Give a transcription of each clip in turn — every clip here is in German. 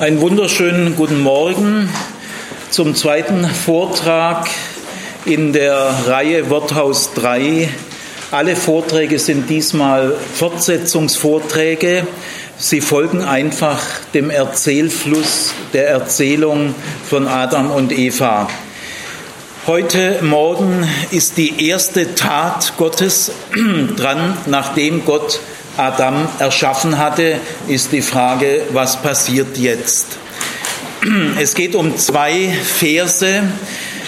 Einen wunderschönen guten Morgen zum zweiten Vortrag in der Reihe Worthaus 3. Alle Vorträge sind diesmal Fortsetzungsvorträge. Sie folgen einfach dem Erzählfluss der Erzählung von Adam und Eva. Heute Morgen ist die erste Tat Gottes dran, nachdem Gott Adam erschaffen hatte, ist die Frage, was passiert jetzt? Es geht um zwei Verse.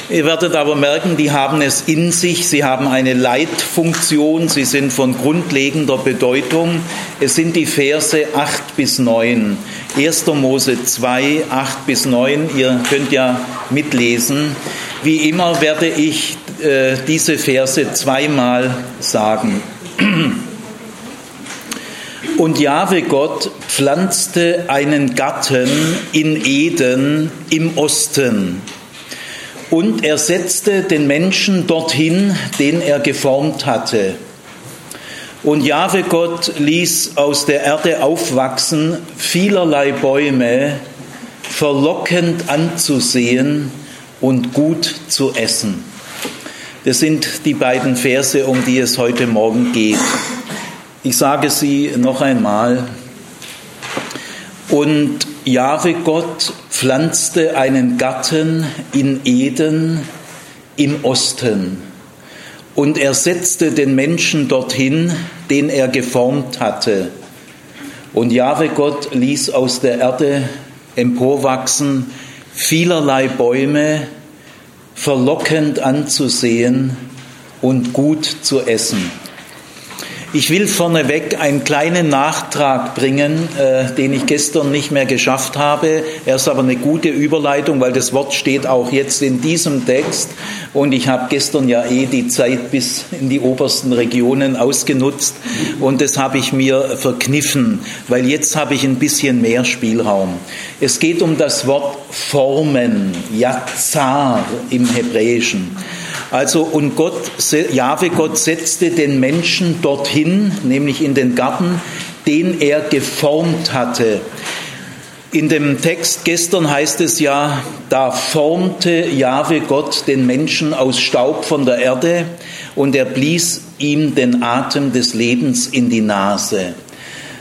Ihr werdet aber merken, die haben es in sich, sie haben eine Leitfunktion, sie sind von grundlegender Bedeutung. Es sind die Verse 8 bis 9. 1. Mose 2, 8 bis 9. Ihr könnt ja mitlesen. Wie immer werde ich äh, diese Verse zweimal sagen. Und Jahwe Gott pflanzte einen Garten in Eden im Osten. Und er setzte den Menschen dorthin, den er geformt hatte. Und Jahwe Gott ließ aus der Erde aufwachsen vielerlei Bäume, verlockend anzusehen und gut zu essen. Das sind die beiden Verse, um die es heute Morgen geht. Ich sage sie noch einmal. Und Jahwe Gott pflanzte einen Garten in Eden im Osten. Und er setzte den Menschen dorthin, den er geformt hatte. Und Jahwe Gott ließ aus der Erde emporwachsen vielerlei Bäume, verlockend anzusehen und gut zu essen. Ich will vorneweg einen kleinen Nachtrag bringen, äh, den ich gestern nicht mehr geschafft habe. Er ist aber eine gute Überleitung, weil das Wort steht auch jetzt in diesem Text. Und ich habe gestern ja eh die Zeit bis in die obersten Regionen ausgenutzt. Und das habe ich mir verkniffen, weil jetzt habe ich ein bisschen mehr Spielraum. Es geht um das Wort Formen, Yazar im Hebräischen. Also, und Gott, Jahwe Gott setzte den Menschen dorthin, nämlich in den Garten, den er geformt hatte. In dem Text gestern heißt es ja, da formte Jahwe Gott den Menschen aus Staub von der Erde und er blies ihm den Atem des Lebens in die Nase.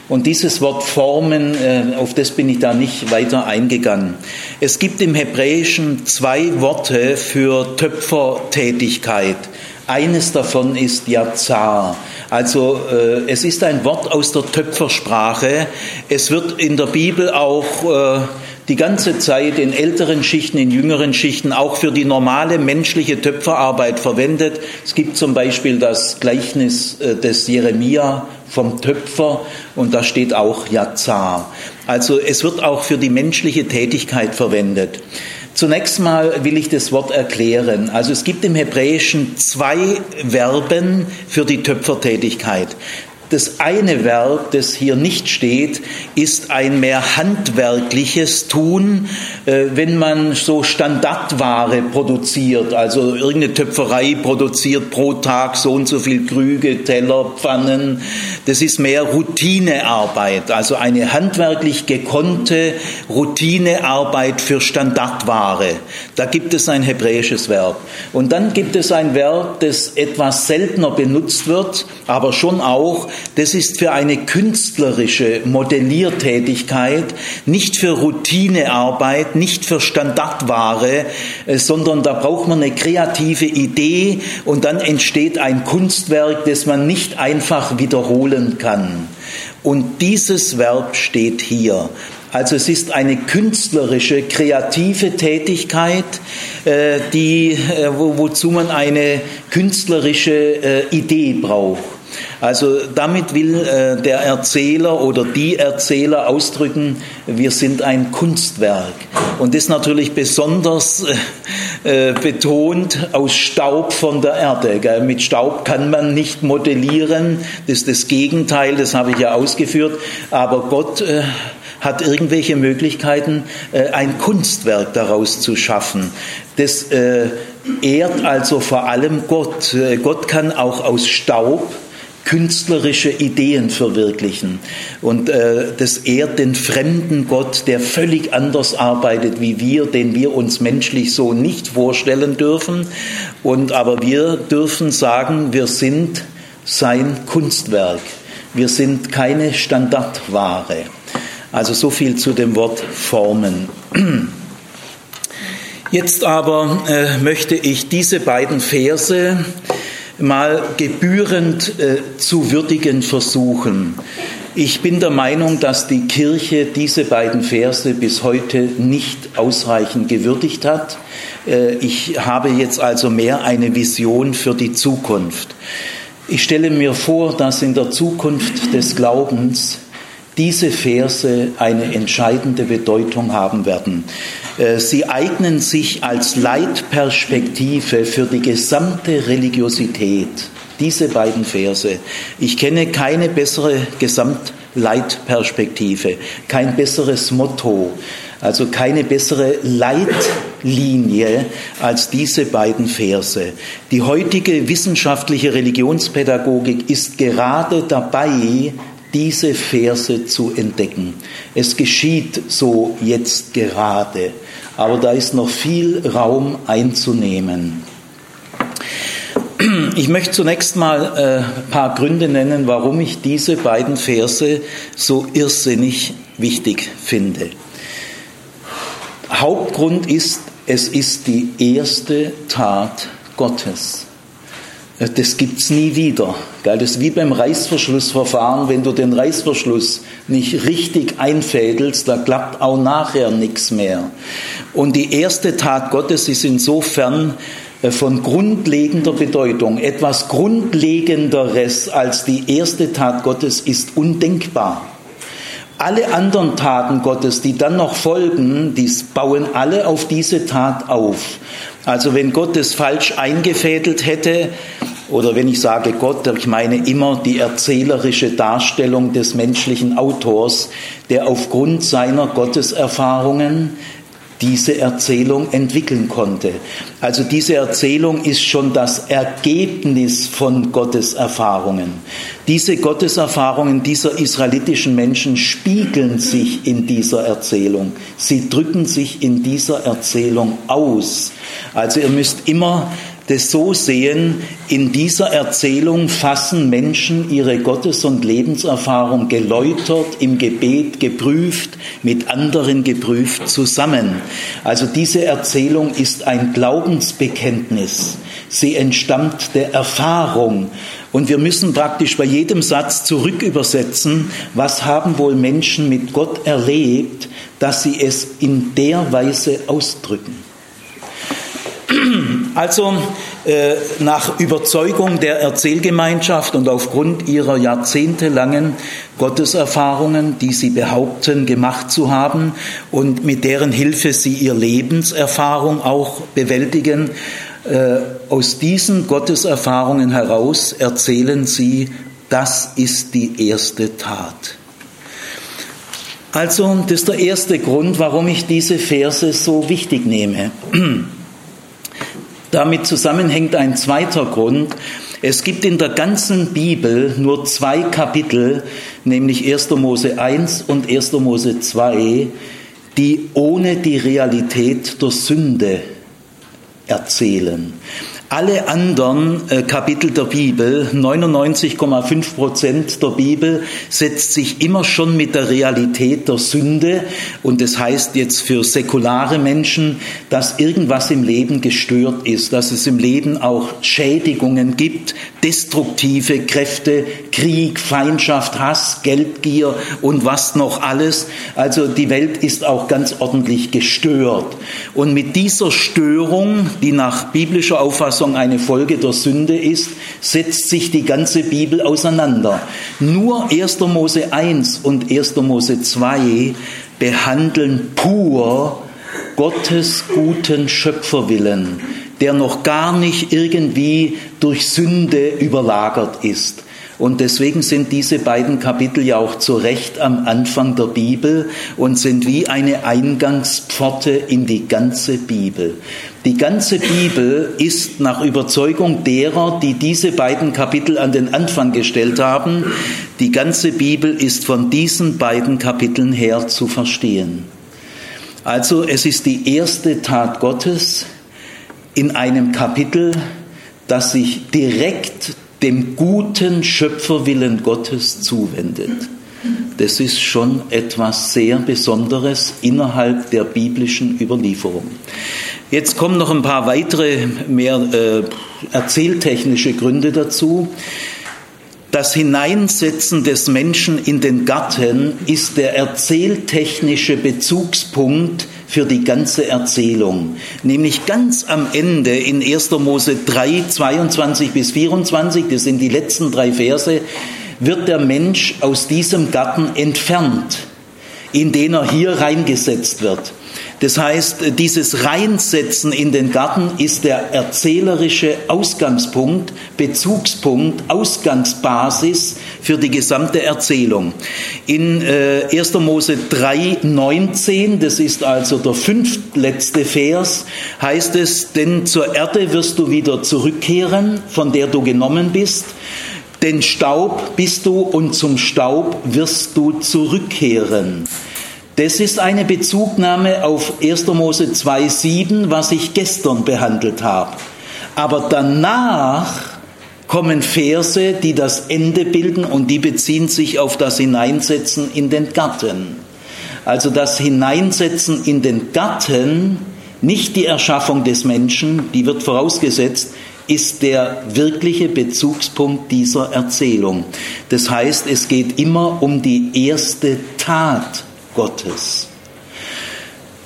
Und dieses Wort formen, äh, auf das bin ich da nicht weiter eingegangen. Es gibt im Hebräischen zwei Worte für Töpfertätigkeit. Eines davon ist Yazar. Also äh, es ist ein Wort aus der Töpfersprache. Es wird in der Bibel auch äh, die ganze Zeit in älteren Schichten, in jüngeren Schichten auch für die normale menschliche Töpferarbeit verwendet. Es gibt zum Beispiel das Gleichnis äh, des Jeremia vom Töpfer und da steht auch Yazar. Also es wird auch für die menschliche Tätigkeit verwendet. Zunächst mal will ich das Wort erklären. Also es gibt im Hebräischen zwei Verben für die Töpfertätigkeit. Das eine Verb, das hier nicht steht, ist ein mehr handwerkliches Tun, äh, wenn man so Standardware produziert, also irgendeine Töpferei produziert pro Tag so und so viel Krüge, Teller, Pfannen. Das ist mehr Routinearbeit, also eine handwerklich gekonnte Routinearbeit für Standardware. Da gibt es ein hebräisches Verb. Und dann gibt es ein Verb, das etwas seltener benutzt wird, aber schon auch das ist für eine künstlerische Modelliertätigkeit, nicht für Routinearbeit, nicht für Standardware, äh, sondern da braucht man eine kreative Idee und dann entsteht ein Kunstwerk, das man nicht einfach wiederholen kann. Und dieses Verb steht hier. Also es ist eine künstlerische, kreative Tätigkeit, äh, die, äh, wozu man eine künstlerische Idee braucht. Also damit will äh, der Erzähler oder die Erzähler ausdrücken, wir sind ein Kunstwerk. Und das natürlich besonders äh, äh, betont aus Staub von der Erde. Mit Staub kann man nicht modellieren, das ist das Gegenteil, das habe ich ja ausgeführt. Aber Gott hat irgendwelche Möglichkeiten, ein Kunstwerk daraus zu schaffen. Das ehrt also vor allem Gott. Gott kann auch aus Staub künstlerische Ideen verwirklichen. Und äh, das ehrt den fremden Gott, der völlig anders arbeitet wie wir, den wir uns menschlich so nicht vorstellen dürfen. Und aber wir dürfen sagen, wir sind sein Kunstwerk. Wir sind keine Standardware. Also so viel zu dem Wort Formen. Jetzt aber äh, möchte ich diese beiden Verse mal gebührend äh, zu würdigen versuchen. Ich bin der Meinung, dass die Kirche diese beiden Verse bis heute nicht ausreichend gewürdigt hat. Äh, ich habe jetzt also mehr eine Vision für die Zukunft. Ich stelle mir vor, dass in der Zukunft des Glaubens diese Verse eine entscheidende Bedeutung haben werden. Äh, sie eignen sich als Leitperspektive für die gesamte Religiosität. Diese beiden Verse. Ich kenne keine bessere Gesamtleitperspektive, kein besseres Motto, also keine bessere Leitlinie als diese beiden Verse. Die heutige wissenschaftliche Religionspädagogik ist gerade dabei, diese Verse zu entdecken. Es geschieht so jetzt gerade, aber da ist noch viel Raum einzunehmen. Ich möchte zunächst mal äh, ein paar Gründe nennen, warum ich diese beiden Verse so irrsinnig wichtig finde. Hauptgrund ist, es ist die erste Tat Gottes. Das gibt es nie wieder. Das ist wie beim Reißverschlussverfahren, wenn du den Reißverschluss nicht richtig einfädelst, da klappt auch nachher nichts mehr. Und die erste Tat Gottes ist insofern äh, von grundlegender Bedeutung. Etwas Grundlegenderes als die erste Tat Gottes ist undenkbar. Alle anderen Taten Gottes, die dann noch folgen, die bauen alle auf diese Tat auf. Also wenn Gott es falsch eingefädelt hätte, oder wenn ich sage Gott, ich meine immer die erzählerische Darstellung des menschlichen Autors, der aufgrund seiner Gotteserfahrungen diese Erzählung entwickeln konnte. Also diese Erzählung ist schon das Ergebnis von Gottes Erfahrungen. Diese Gotteserfahrungen dieser israelitischen Menschen spiegeln sich in dieser Erzählung. Sie drücken sich in dieser Erzählung aus. Also ihr müsst immer das so sehen, in dieser Erzählung fassen Menschen ihre Gottes- und Lebenserfahrung geläutert, im Gebet geprüft, mit anderen geprüft zusammen. Also diese Erzählung ist ein Glaubensbekenntnis. Sie entstammt der Erfahrung. Und wir müssen praktisch bei jedem Satz zurückübersetzen, was haben wohl Menschen mit Gott erlebt, dass sie es in der Weise ausdrücken. Also äh, nach Überzeugung der Erzählgemeinschaft und aufgrund ihrer jahrzehntelangen Gotteserfahrungen, die sie behaupten gemacht zu haben und mit deren Hilfe sie ihr Lebenserfahrung auch bewältigen, äh, aus diesen Gotteserfahrungen heraus erzählen sie, das ist die erste Tat. Also, das ist der erste Grund, warum ich diese Verse so wichtig nehme. Damit zusammenhängt ein zweiter Grund. Es gibt in der ganzen Bibel nur zwei Kapitel, nämlich 1. Mose 1 und 1. Mose 2, die ohne die Realität der Sünde erzählen. Alle anderen äh, Kapitel der Bibel, 99,5 Prozent der Bibel, setzt sich immer schon mit der Realität der Sünde und das heißt jetzt für säkulare Menschen, dass irgendwas im Leben gestört ist, dass es im Leben auch Schädigungen gibt, destruktive Kräfte, Krieg, Feindschaft, Hass, Geldgier und was noch alles. Also die Welt ist auch ganz ordentlich gestört. Und mit dieser Störung, die nach biblischer Auffassung eine Folge der Sünde ist, setzt sich die ganze Bibel auseinander. Nur 1. Mose 1 und 1. Mose 2 behandeln pur Gottes guten Schöpferwillen der noch gar nicht irgendwie durch Sünde überlagert ist. Und deswegen sind diese beiden Kapitel ja auch zu Recht am Anfang der Bibel und sind wie eine Eingangspforte in die ganze Bibel. Die ganze Bibel ist nach Überzeugung derer, die diese beiden Kapitel an den Anfang gestellt haben, die ganze Bibel ist von diesen beiden Kapiteln her zu verstehen. Also es ist die erste Tat Gottes in einem Kapitel, das sich direkt dem guten Schöpferwillen Gottes zuwendet. Das ist schon etwas sehr Besonderes innerhalb der biblischen Überlieferung. Jetzt kommen noch ein paar weitere, mehr äh, erzähltechnische Gründe dazu. Das Hineinsetzen des Menschen in den Garten ist der erzähltechnische Bezugspunkt für die ganze Erzählung. Nämlich ganz am Ende in 1. Mose 3, 22 bis 24, das sind die letzten drei Verse, wird der Mensch aus diesem Garten entfernt, in den er hier reingesetzt wird. Das heißt, dieses Reinsetzen in den Garten ist der erzählerische Ausgangspunkt, Bezugspunkt, Ausgangsbasis für die gesamte Erzählung. In äh, 1. Mose 3, 19, das ist also der fünftletzte Vers, heißt es, denn zur Erde wirst du wieder zurückkehren, von der du genommen bist. Denn Staub bist du und zum Staub wirst du zurückkehren. Das ist eine Bezugnahme auf 1. Mose 2,7, was ich gestern behandelt habe. Aber danach kommen Verse, die das Ende bilden und die beziehen sich auf das Hineinsetzen in den Garten. Also das Hineinsetzen in den Garten, nicht die Erschaffung des Menschen, die wird vorausgesetzt, ist der wirkliche Bezugspunkt dieser Erzählung. Das heißt, es geht immer um die erste Tat Gottes.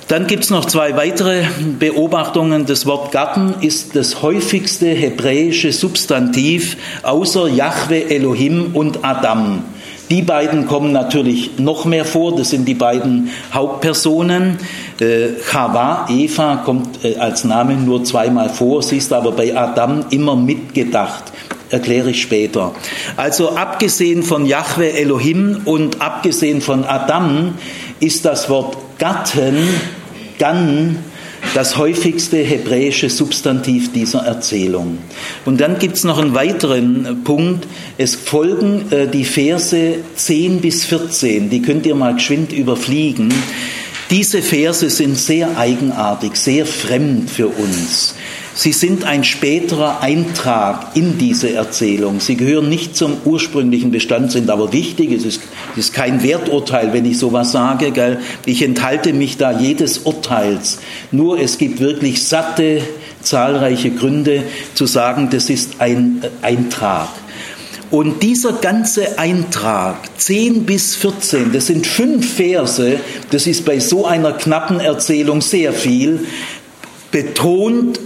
Dann gibt es noch zwei weitere Beobachtungen. Das Wort Garten ist das häufigste hebräische Substantiv außer Yahweh, Elohim und Adam. Die beiden kommen natürlich noch mehr vor, das sind die beiden Hauptpersonen. Äh, Chava, Eva, kommt äh, als Name nur zweimal vor, sie ist aber bei Adam immer mitgedacht erkläre ich später. Also abgesehen von Yahweh Elohim und abgesehen von Adam ist das Wort Gatten, Gan, das häufigste hebräische Substantiv dieser Erzählung. Und dann gibt es noch einen weiteren Punkt. Es folgen äh, die Verse 10 bis 14, die könnt ihr mal geschwind überfliegen. Diese Verse sind sehr eigenartig, sehr fremd für uns. Sie sind ein späterer Eintrag in diese Erzählung. Sie gehören nicht zum ursprünglichen Bestand, sind aber wichtig. Es ist, es ist kein Werturteil, wenn ich sowas sage. Gell? Ich enthalte mich da jedes Urteils. Nur es gibt wirklich satte, zahlreiche Gründe zu sagen, das ist ein Eintrag. Und dieser ganze Eintrag, 10 bis 14, das sind fünf Verse, das ist bei so einer knappen Erzählung sehr viel, betont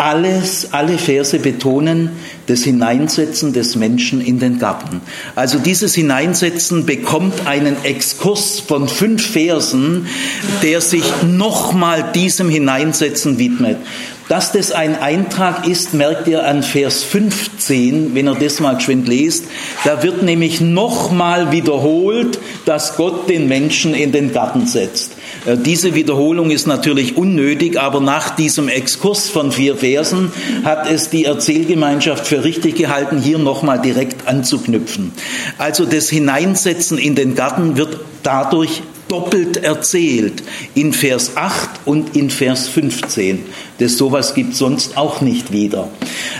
alles, alle Verse betonen das Hineinsetzen des Menschen in den Garten. Also dieses Hineinsetzen bekommt einen Exkurs von fünf Versen, der sich nochmal diesem Hineinsetzen widmet. Dass das ein Eintrag ist, merkt ihr an Vers 15, wenn ihr das mal geschwind lest. Da wird nämlich nochmal wiederholt, dass Gott den Menschen in den Garten setzt. Äh, diese Wiederholung ist natürlich unnötig, aber nach diesem Exkurs von vier Versen hat es die Erzählgemeinschaft für richtig gehalten, hier nochmal direkt anzuknüpfen. Also das Hineinsetzen in den Garten wird dadurch doppelt erzählt in Vers 8 und in Vers 15. Das sowas gibt sonst auch nicht wieder.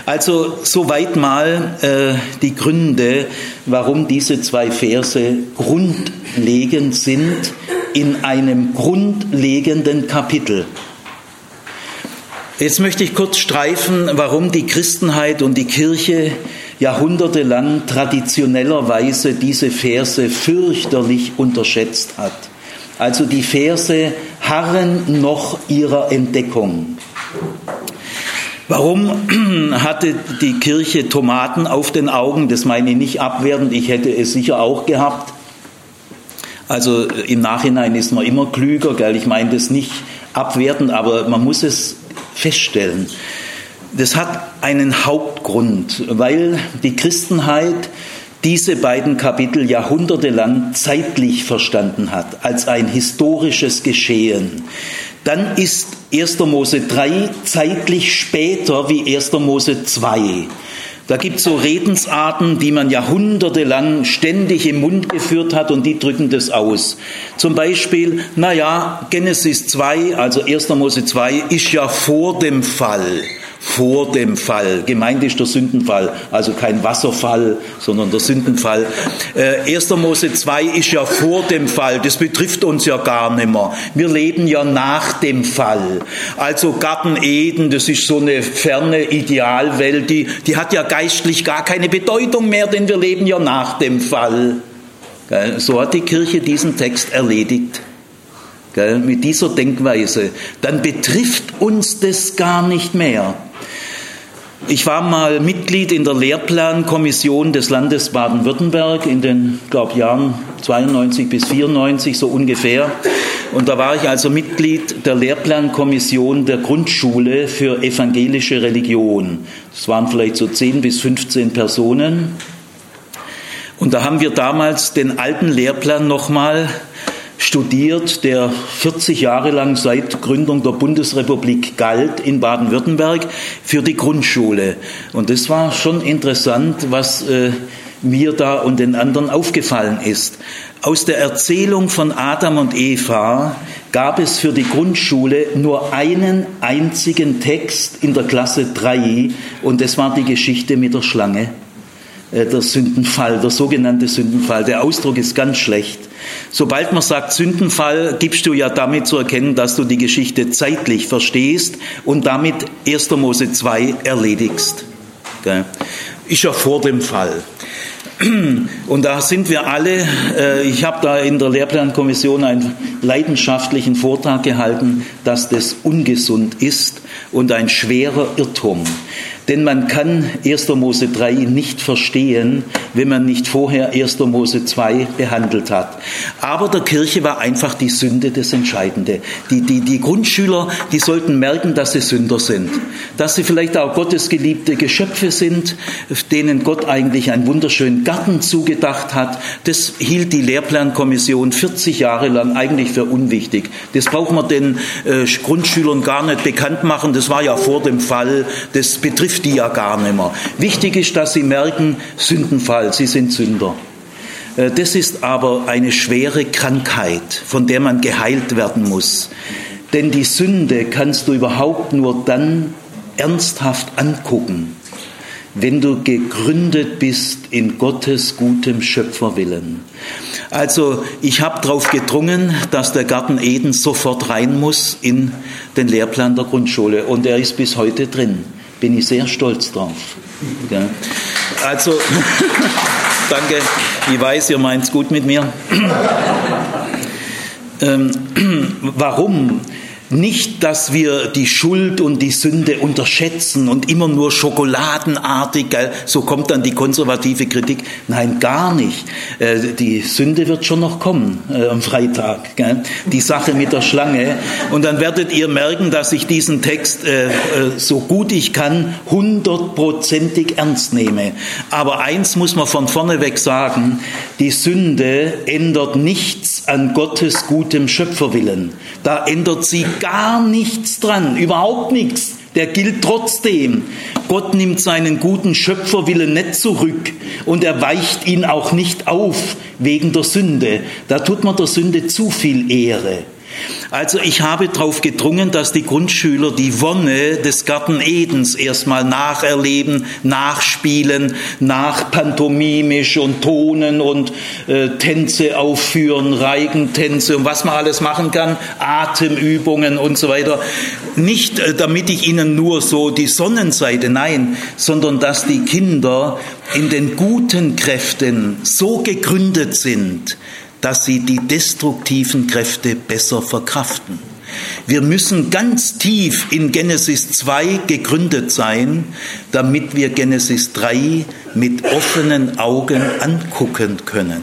Also soweit mal äh, die Gründe, warum diese zwei Verse grundlegend sind in einem grundlegenden Kapitel. Jetzt möchte ich kurz streifen, warum die Christenheit und die Kirche jahrhundertelang traditionellerweise diese Verse fürchterlich unterschätzt hat. Also die Verse harren noch ihrer Entdeckung. Warum hatte die Kirche Tomaten auf den Augen? Das meine ich nicht abwertend, ich hätte es sicher auch gehabt. Also im Nachhinein ist man immer klüger, gell? ich meine das nicht abwertend, aber man muss es feststellen. Das hat einen Hauptgrund, weil die Christenheit diese beiden Kapitel jahrhundertelang zeitlich verstanden hat, als ein historisches Geschehen, dann ist 1. Mose 3 zeitlich später wie 1. Mose 2. Da gibt es so Redensarten, die man jahrhundertelang ständig im Mund geführt hat und die drücken das aus. Zum Beispiel, naja, Genesis 2, also 1. Mose 2, ist ja vor dem Fall vor dem Fall. Gemeint ist der Sündenfall, also kein Wasserfall, sondern der Sündenfall. Äh, 1. Mose 2 ist ja vor dem Fall, das betrifft uns ja gar nicht mehr. Wir leben ja nach dem Fall. Also Garten Eden, das ist so eine ferne Idealwelt, die, die hat ja geistlich gar keine Bedeutung mehr, denn wir leben ja nach dem Fall. So hat die Kirche diesen Text erledigt mit dieser Denkweise, dann betrifft uns das gar nicht mehr. Ich war mal Mitglied in der Lehrplankommission des Landes Baden-Württemberg in den, glaube Jahren 92 bis 94 so ungefähr. Und da war ich also Mitglied der Lehrplankommission der Grundschule für evangelische Religion. Das waren vielleicht so 10 bis 15 Personen. Und da haben wir damals den alten Lehrplan nochmal studiert, der 40 Jahre lang seit Gründung der Bundesrepublik galt in Baden-Württemberg für die Grundschule. Und das war schon interessant, was äh, mir da und den anderen aufgefallen ist. Aus der Erzählung von Adam und Eva gab es für die Grundschule nur einen einzigen Text in der Klasse 3 und das war die Geschichte mit der Schlange, äh, der Sündenfall, der sogenannte Sündenfall. Der Ausdruck ist ganz schlecht. Sobald man sagt Sündenfall, gibst du ja damit zu erkennen, dass du die Geschichte zeitlich verstehst und damit 1. Mose 2 erledigst. Ist ja vor dem Fall. Und da sind wir alle, äh, ich habe da in der Lehrplankommission einen leidenschaftlichen Vortrag gehalten, dass das ungesund ist und ein schwerer Irrtum. Denn man kann 1. Mose 3 nicht verstehen, wenn man nicht vorher 1. Mose 2 behandelt hat. Aber der Kirche war einfach die Sünde das Entscheidende. Die, die, die Grundschüler, die sollten merken, dass sie Sünder sind. Dass sie vielleicht auch Gottes geliebte Geschöpfe sind, denen Gott eigentlich einen wunderschönen Garten zugedacht hat. Das hielt die Lehrplankommission 40 Jahre lang eigentlich für unwichtig. Das braucht man den äh, Grundschülern gar nicht bekannt machen. Das war ja vor dem Fall. Das betrifft die ja gar nicht mehr. Wichtig ist, dass sie merken, Sündenfall, sie sind Sünder. Äh, das ist aber eine schwere Krankheit, von der man geheilt werden muss. Denn die Sünde kannst du überhaupt nur dann ernsthaft angucken, wenn du gegründet bist in Gottes gutem Schöpferwillen. Also ich habe darauf gedrungen, dass der Garten Eden sofort rein muss in den Lehrplan der Grundschule und er ist bis heute drin bin ich sehr stolz drauf. Ja. Also, danke. Ich weiß, ihr meint es gut mit mir. ähm, warum? Nicht, dass wir die Schuld und die Sünde unterschätzen und immer nur schokoladenartig, so kommt dann die konservative Kritik. Nein, gar nicht. Äh, die Sünde wird schon noch kommen äh, am Freitag. Die Sache mit der Schlange. Und dann werdet ihr merken, dass ich diesen Text äh, so gut ich kann hundertprozentig ernst nehme. Aber eins muss man von vorne weg sagen, die Sünde ändert nichts an Gottes gutem Schöpferwillen. Da ändert sie gar nichts dran, überhaupt nichts. Der gilt trotzdem. Gott nimmt seinen guten Schöpferwillen nicht zurück und er weicht ihn auch nicht auf wegen der Sünde. Da tut man der Sünde zu viel Ehre. Also ich habe darauf gedrungen, dass die Grundschüler die Wonne des Garten Edens erstmal nacherleben, nachspielen, nachpantomimisch und tonen und äh, Tänze aufführen, Reigentänze und was man alles machen kann, Atemübungen und so weiter. Nicht äh, damit ich ihnen nur so die Sonnenseite, nein, sondern dass die Kinder in den guten Kräften so gegründet sind, dass sie die destruktiven Kräfte besser verkraften. Wir müssen ganz tief in Genesis 2 gegründet sein, damit wir Genesis 3 mit offenen Augen angucken können.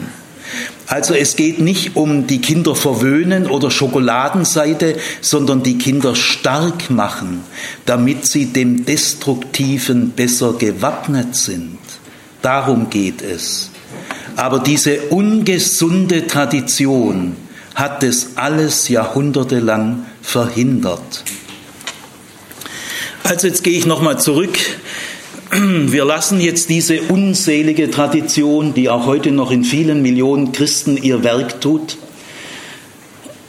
Also es geht nicht um die Kinder verwöhnen oder Schokoladenseite, sondern die Kinder stark machen, damit sie dem Destruktiven besser gewappnet sind. Darum geht es. Aber diese ungesunde Tradition hat es alles jahrhundertelang verhindert. Also jetzt gehe ich nochmal zurück. Wir lassen jetzt diese unselige Tradition, die auch heute noch in vielen Millionen Christen ihr Werk tut,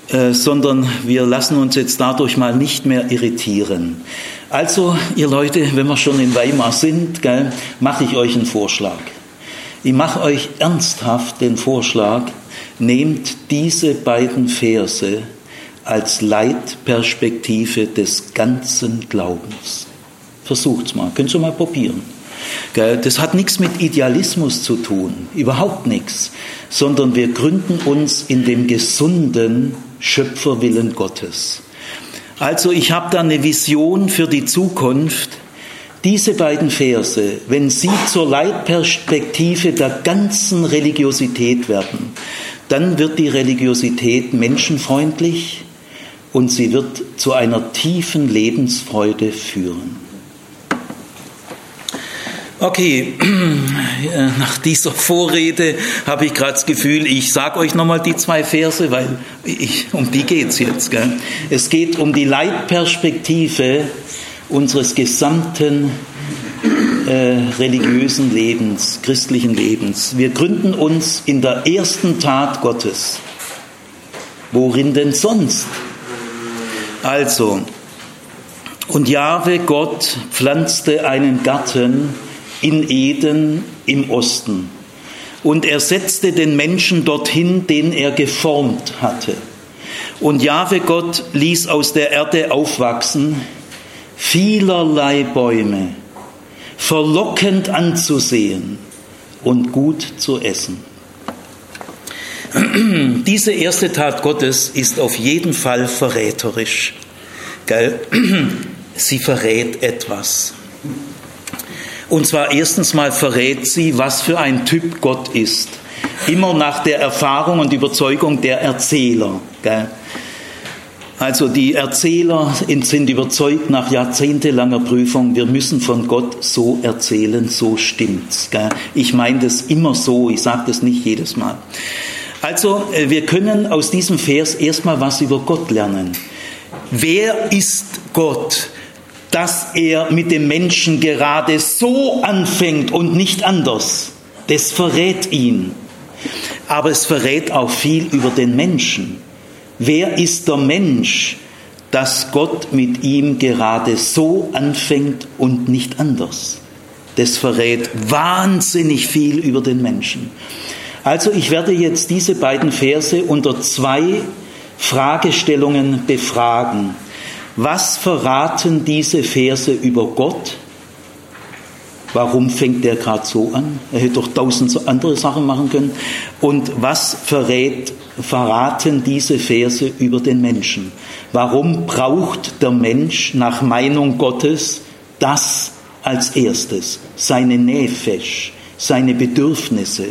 äh, sondern wir lassen uns jetzt dadurch mal nicht mehr irritieren. Also, ihr Leute, wenn wir schon in Weimar sind, mache ich euch einen Vorschlag. Ich mache euch ernsthaft den Vorschlag, nehmt diese beiden Verse als Leitperspektive des ganzen Glaubens. Versucht's mal, könnt ihr mal probieren. Das hat nichts mit Idealismus zu tun, überhaupt nichts, sondern wir gründen uns in dem gesunden Schöpferwillen Gottes. Also ich habe da eine Vision für die Zukunft. Diese beiden Verse, wenn sie zur Leitperspektive der ganzen Religiosität werden, dann wird die Religiosität menschenfreundlich und sie wird zu einer tiefen Lebensfreude führen. Okay, nach dieser Vorrede habe ich gerade das Gefühl, ich sage euch nochmal die zwei Verse, weil ich, um die geht es jetzt. Gell? Es geht um die Leitperspektive unseres gesamten äh, religiösen Lebens, christlichen Lebens. Wir gründen uns in der ersten Tat Gottes. Worin denn sonst? Also, und Jahwe Gott pflanzte einen Garten in Eden im Osten. Und er setzte den Menschen dorthin, den er geformt hatte. Und Jahwe Gott ließ aus der Erde aufwachsen vielerlei Bäume, verlockend anzusehen und gut zu essen. Diese erste Tat Gottes ist auf jeden Fall verräterisch. Sie verrät etwas. Und zwar erstens mal verrät sie, was für ein Typ Gott ist. Immer nach der Erfahrung und Überzeugung der Erzähler. Gell? Also die Erzähler sind überzeugt nach jahrzehntelanger Prüfung, wir müssen von Gott so erzählen, so stimmt's. Ich meine das immer so, ich sage das nicht jedes Mal. Also äh, wir können aus diesem Vers erstmal was über Gott lernen. Wer ist Gott? dass er mit dem Menschen gerade so anfängt und nicht anders. Das verrät ihn. Aber es verrät auch viel über den Menschen. Wer ist der Mensch, dass Gott mit ihm gerade so anfängt und nicht anders? Das verrät wahnsinnig viel über den Menschen. Also ich werde jetzt diese beiden Verse unter zwei Fragestellungen befragen. Was verraten diese Verse über Gott? Warum fängt der gerade so an? Er hätte doch tausend andere Sachen machen können. Und was verrät, verraten diese Verse über den Menschen? Warum braucht der Mensch nach Meinung Gottes das als erstes? Seine Nefesh, seine Bedürfnisse.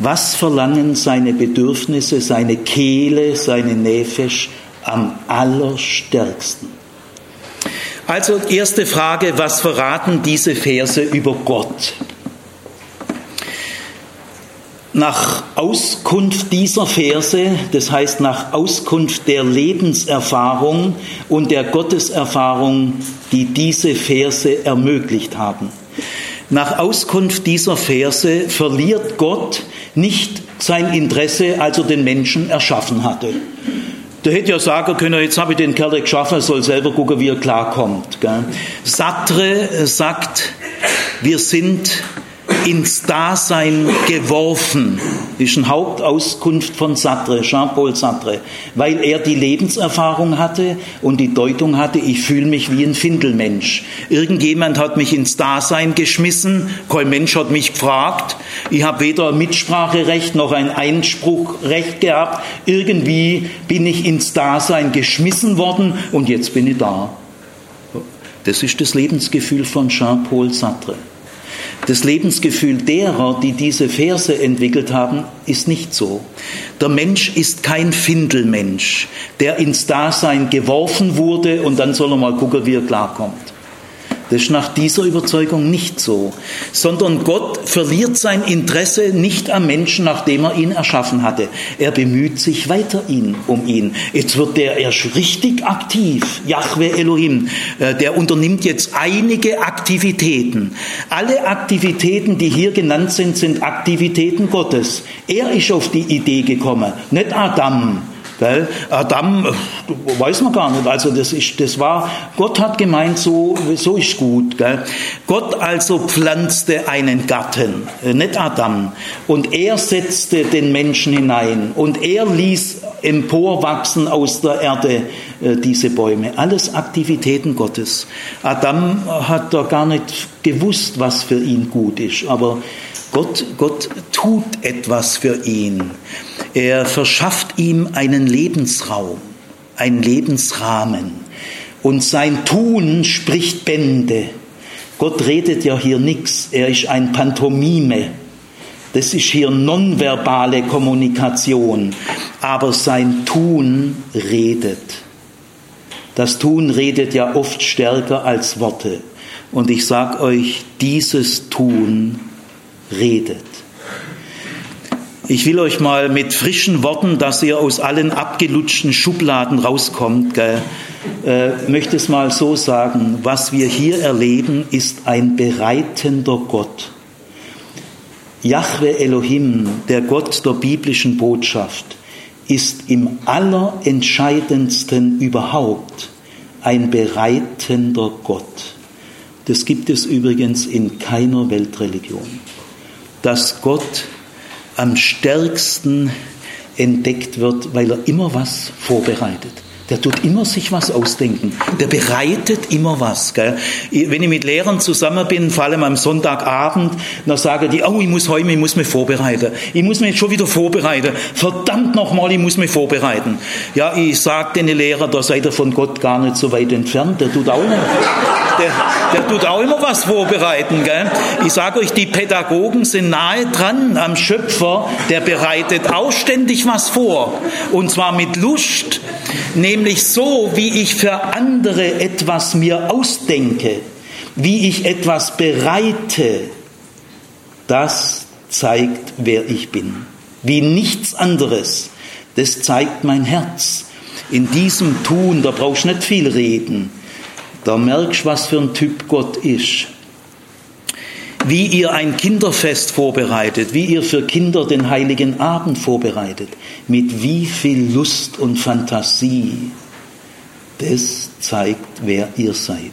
Was verlangen seine Bedürfnisse, seine Kehle, seine Nefesh am allerstärksten. Also erste Frage, was verraten diese Verse über Gott? Nach Auskunft dieser Verse, das heißt nach Auskunft der Lebenserfahrung und der Gotteserfahrung, die diese Verse ermöglicht haben. Nach Auskunft dieser Verse verliert Gott nicht sein Interesse, als er den Menschen erschaffen hatte. Der hätte ja sagen können, jetzt habe ich den Kerl geschaffen, er soll selber gucken, wie er klarkommt. Gell? Sartre sagt, wir sind ins Dasein geworfen, ist eine Hauptauskunft von Sartre, Jean-Paul Sartre, weil er die Lebenserfahrung hatte und die Deutung hatte, ich fühle mich wie ein Findelmensch. Irgendjemand hat mich ins Dasein geschmissen, kein Mensch hat mich gefragt, ich habe weder Mitspracherecht noch ein Einspruchrecht gehabt, irgendwie bin ich ins Dasein geschmissen worden und jetzt bin ich da. Das ist das Lebensgefühl von Jean-Paul Sartre. Das Lebensgefühl derer, die diese Verse entwickelt haben, ist nicht so. Der Mensch ist kein Findelmensch, der ins Dasein geworfen wurde und dann soll er mal gucken, wie er klarkommt. Das ist nach dieser Überzeugung nicht so, sondern Gott verliert sein Interesse nicht am Menschen, nachdem er ihn erschaffen hatte. Er bemüht sich weiter ihn, um ihn. Jetzt wird der erst richtig aktiv. Yahweh Elohim, äh, der unternimmt jetzt einige Aktivitäten. Alle Aktivitäten, die hier genannt sind, sind Aktivitäten Gottes. Er ist auf die Idee gekommen, nicht Adam. Gell? Adam, weiß man gar nicht. Also das ist, das war, Gott hat gemeint, so, so ist gut. Gell? Gott also pflanzte einen Garten, äh, nicht Adam. Und er setzte den Menschen hinein. Und er ließ emporwachsen aus der Erde äh, diese Bäume. Alles Aktivitäten Gottes. Adam hat da gar nicht gewusst, was für ihn gut ist. Aber Gott, Gott tut etwas für ihn. Er verschafft ihm einen Lebensraum, einen Lebensrahmen. Und sein Tun spricht Bände. Gott redet ja hier nichts, er ist ein Pantomime. Das ist hier nonverbale Kommunikation. Aber sein Tun redet. Das Tun redet ja oft stärker als Worte. Und ich sage euch, dieses Tun redet. Ich will euch mal mit frischen Worten, dass ihr aus allen abgelutschten Schubladen rauskommt, gell, äh, möchte es mal so sagen, was wir hier erleben, ist ein bereitender Gott. Yahweh Elohim, der Gott der biblischen Botschaft, ist im allerentscheidendsten überhaupt ein bereitender Gott. Das gibt es übrigens in keiner Weltreligion. Dass Gott am stärksten entdeckt wird, weil er immer was vorbereitet. Der tut immer sich was ausdenken. Der bereitet immer was. Gell? Wenn ich mit Lehrern zusammen bin, vor allem am Sonntagabend, dann sagen die, oh, ich muss heute, ich muss mich vorbereiten. Ich muss mich jetzt schon wieder vorbereiten. Verdammt nochmal, ich muss mich vorbereiten. Ja, ich sage den Lehrern, da seid ihr von Gott gar nicht so weit entfernt. Der tut auch nicht. Der, der tut auch immer was vorbereiten. Gell? Ich sage euch, die Pädagogen sind nahe dran am Schöpfer, der bereitet auch ständig was vor. Und zwar mit Lust. Nämlich nämlich so, wie ich für andere etwas mir ausdenke, wie ich etwas bereite, das zeigt, wer ich bin. Wie nichts anderes. Das zeigt mein Herz. In diesem Tun, da brauchst du nicht viel reden. Da merkst du, was für ein Typ Gott ist wie ihr ein Kinderfest vorbereitet, wie ihr für Kinder den heiligen Abend vorbereitet, mit wie viel Lust und Fantasie. Das zeigt, wer ihr seid.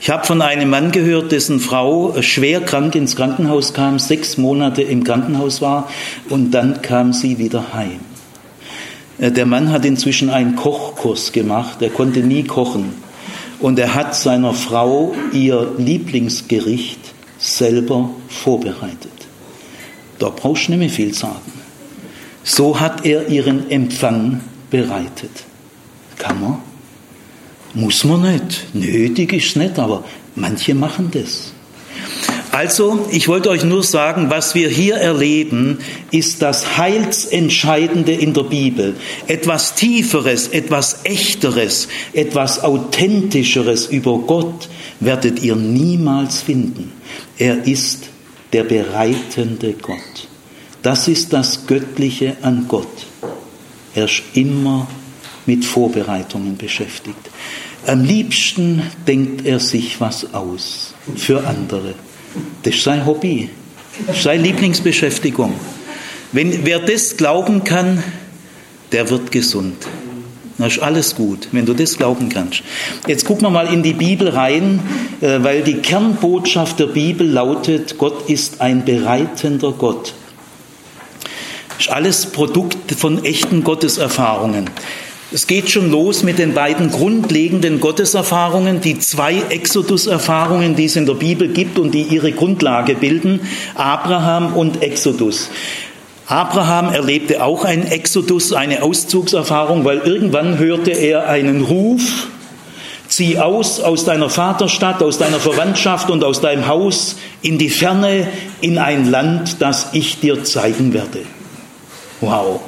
Ich habe von einem Mann gehört, dessen Frau schwer krank ins Krankenhaus kam, sechs Monate im Krankenhaus war und dann kam sie wieder heim. Äh, der Mann hat inzwischen einen Kochkurs gemacht, er konnte nie kochen und er hat seiner Frau ihr Lieblingsgericht selber vorbereitet. Da brauchst du nicht mehr viel sagen. So hat er ihren Empfang bereitet. Kann man? Muss man nicht. Nötig ist es nicht, aber manche machen das. Also, ich wollte euch nur sagen, was wir hier erleben, ist das Heilsentscheidende in der Bibel. Etwas Tieferes, etwas Echteres, etwas Authentischeres über Gott werdet ihr niemals finden. Er ist der bereitende Gott. Das ist das Göttliche an Gott. Er ist immer mit Vorbereitungen beschäftigt. Am liebsten denkt er sich was aus für andere. Das ist sein Hobby, seine Lieblingsbeschäftigung. Wenn, wer das glauben kann, der wird gesund. Das ist alles gut, wenn du das glauben kannst. Jetzt gucken wir mal in die Bibel rein, äh, weil die Kernbotschaft der Bibel lautet, Gott ist ein bereitender Gott. Das ist alles Produkt von echten Gotteserfahrungen. Es geht schon los mit den beiden grundlegenden Gotteserfahrungen, die zwei Exodus-Erfahrungen, die es in der Bibel gibt und die ihre Grundlage bilden, Abraham und Exodus. Abraham erlebte auch einen Exodus, eine Auszugserfahrung, weil irgendwann hörte er einen Ruf, zieh aus aus deiner Vaterstadt, aus deiner Verwandtschaft und aus deinem Haus in die Ferne, in ein Land, das ich dir zeigen werde. Wow.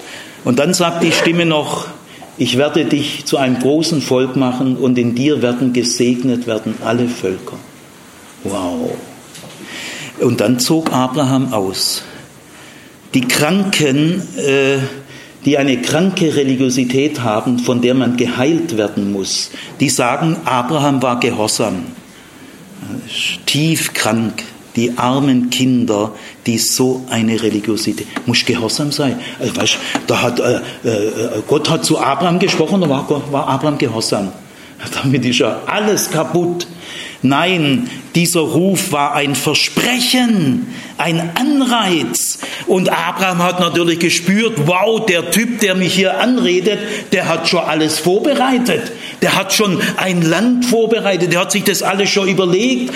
Und dann sagt die Stimme noch, ich werde dich zu einem großen Volk machen und in dir werden gesegnet werden alle Völker. Wow. Und dann zog Abraham aus. Die Kranken, äh, die eine kranke Religiosität haben, von der man geheilt werden muss, die sagen, Abraham war gehorsam, tief krank. Die armen Kinder, die so eine Religiosität, muss gehorsam sein. Also, weißt, da hat, äh, äh, Gott hat zu Abraham gesprochen, da war, war Abraham gehorsam. Damit ist ja alles kaputt. Nein, dieser Ruf war ein Versprechen, ein Anreiz. Und Abraham hat natürlich gespürt, wow, der Typ, der mich hier anredet, der hat schon alles vorbereitet. Der hat schon ein Land vorbereitet, der hat sich das alles schon überlegt.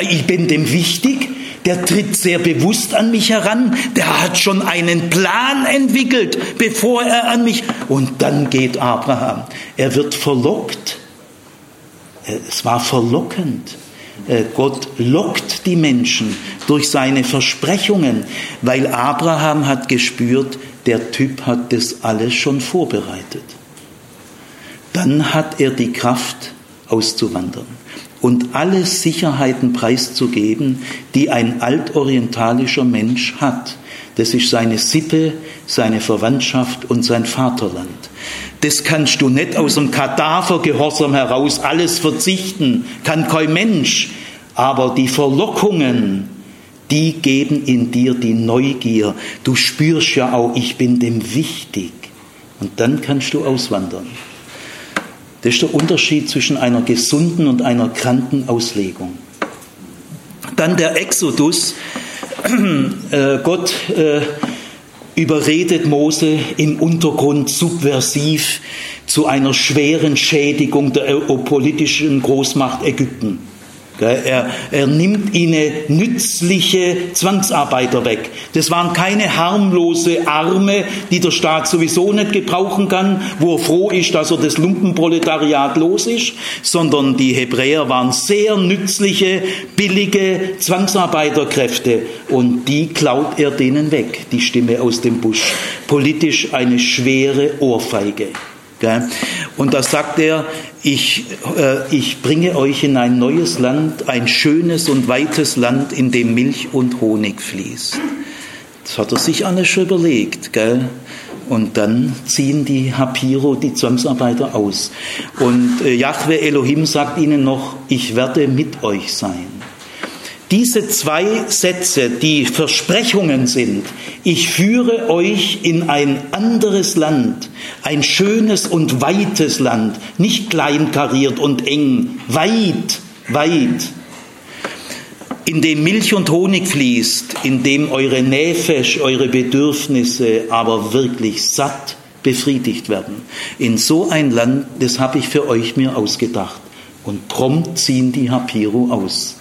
Ich bin dem wichtig. Der tritt sehr bewusst an mich heran. Der hat schon einen Plan entwickelt, bevor er an mich. Und dann geht Abraham. Er wird verlockt es war verlockend. Äh, Gott lockt die Menschen durch seine Versprechungen, weil Abraham hat gespürt, der Typ hat das alles schon vorbereitet. Dann hat er die Kraft auszuwandern und alle Sicherheiten preiszugeben, die ein altorientalischer Mensch hat. Das ist seine Sippe, seine Verwandtschaft und sein Vaterland. Das kannst du nicht aus dem Kadavergehorsam heraus alles verzichten, kann kein Mensch. Aber die Verlockungen, die geben in dir die Neugier. Du spürst ja auch, ich bin dem wichtig. Und dann kannst du auswandern. Das ist der Unterschied zwischen einer gesunden und einer kranken Auslegung. Dann der Exodus. Äh, Gott äh, überredet Mose im Untergrund subversiv zu einer schweren Schädigung der politischen Großmacht Ägypten. Er, er nimmt ihnen nützliche Zwangsarbeiter weg. Das waren keine harmlose Arme, die der Staat sowieso nicht gebrauchen kann, wo er froh ist, dass er das Lumpenproletariat los ist, sondern die Hebräer waren sehr nützliche, billige Zwangsarbeiterkräfte und die klaut er denen weg, die Stimme aus dem Busch. Politisch eine schwere Ohrfeige. Und da sagt er, ich, äh, ich bringe euch in ein neues Land, ein schönes und weites Land, in dem Milch und Honig fließt. Das hat er sich alles schon überlegt. Gell? Und dann ziehen die Hapiro, die Zwangsarbeiter, aus. Und äh, Yahweh Elohim sagt ihnen noch, ich werde mit euch sein. Diese zwei Sätze, die Versprechungen sind, ich führe euch in ein anderes Land, ein schönes und weites Land, nicht kleinkariert und eng, weit, weit, in dem Milch und Honig fließt, in dem eure Nähfesch, eure Bedürfnisse aber wirklich satt befriedigt werden. In so ein Land, das habe ich für euch mir ausgedacht. Und prompt ziehen die Hapiro aus.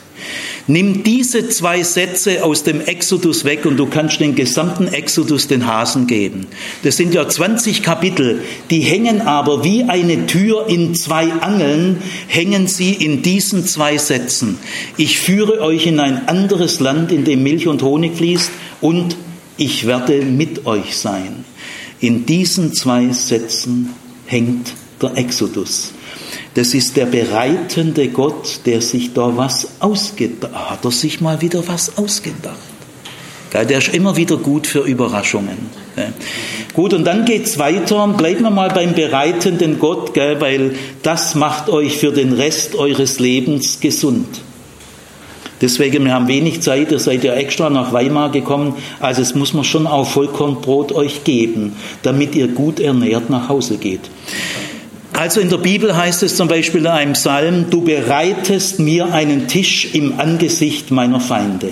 Nimm diese zwei Sätze aus dem Exodus weg und du kannst den gesamten Exodus den Hasen geben. Das sind ja 20 Kapitel, die hängen aber wie eine Tür in zwei Angeln, hängen sie in diesen zwei Sätzen. Ich führe euch in ein anderes Land, in dem Milch und Honig fließt und ich werde mit euch sein. In diesen zwei Sätzen hängt der Exodus. Das ist der bereitende Gott, der sich da was ausgedacht hat. er sich mal wieder was ausgedacht. Der ist immer wieder gut für Überraschungen. Gut, und dann geht es weiter. Bleiben wir mal beim bereitenden Gott, weil das macht euch für den Rest eures Lebens gesund. Deswegen, wir haben wenig Zeit, ihr seid ja extra nach Weimar gekommen, also es muss man schon auch Vollkornbrot euch geben, damit ihr gut ernährt nach Hause geht. Also in der Bibel heißt es zum Beispiel in einem Psalm, du bereitest mir einen Tisch im Angesicht meiner Feinde.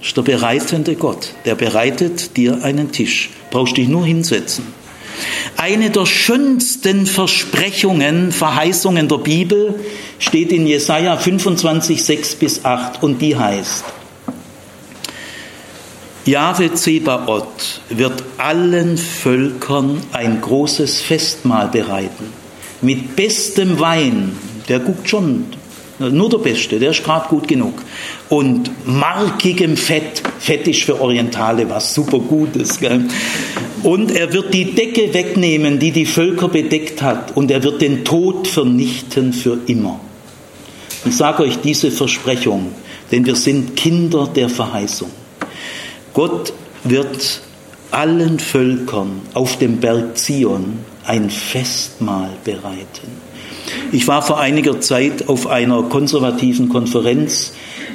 Das ist der bereitende Gott, der bereitet dir einen Tisch. Brauchst dich nur hinsetzen. Eine der schönsten Versprechungen, Verheißungen der Bibel steht in Jesaja 25, 6 bis 8 und die heißt, Jahwe Zebaoth wird allen Völkern ein großes Festmahl bereiten. Mit bestem Wein, der guckt schon, nur der Beste, der ist gerade gut genug. Und markigem Fett, Fett ist für Orientale was super Gutes. Gell? Und er wird die Decke wegnehmen, die die Völker bedeckt hat. Und er wird den Tod vernichten für immer. Ich sage euch diese Versprechung, denn wir sind Kinder der Verheißung. Gott wird allen Völkern auf dem Berg Zion ein Festmahl bereiten. Ich war vor einiger Zeit auf einer konservativen Konferenz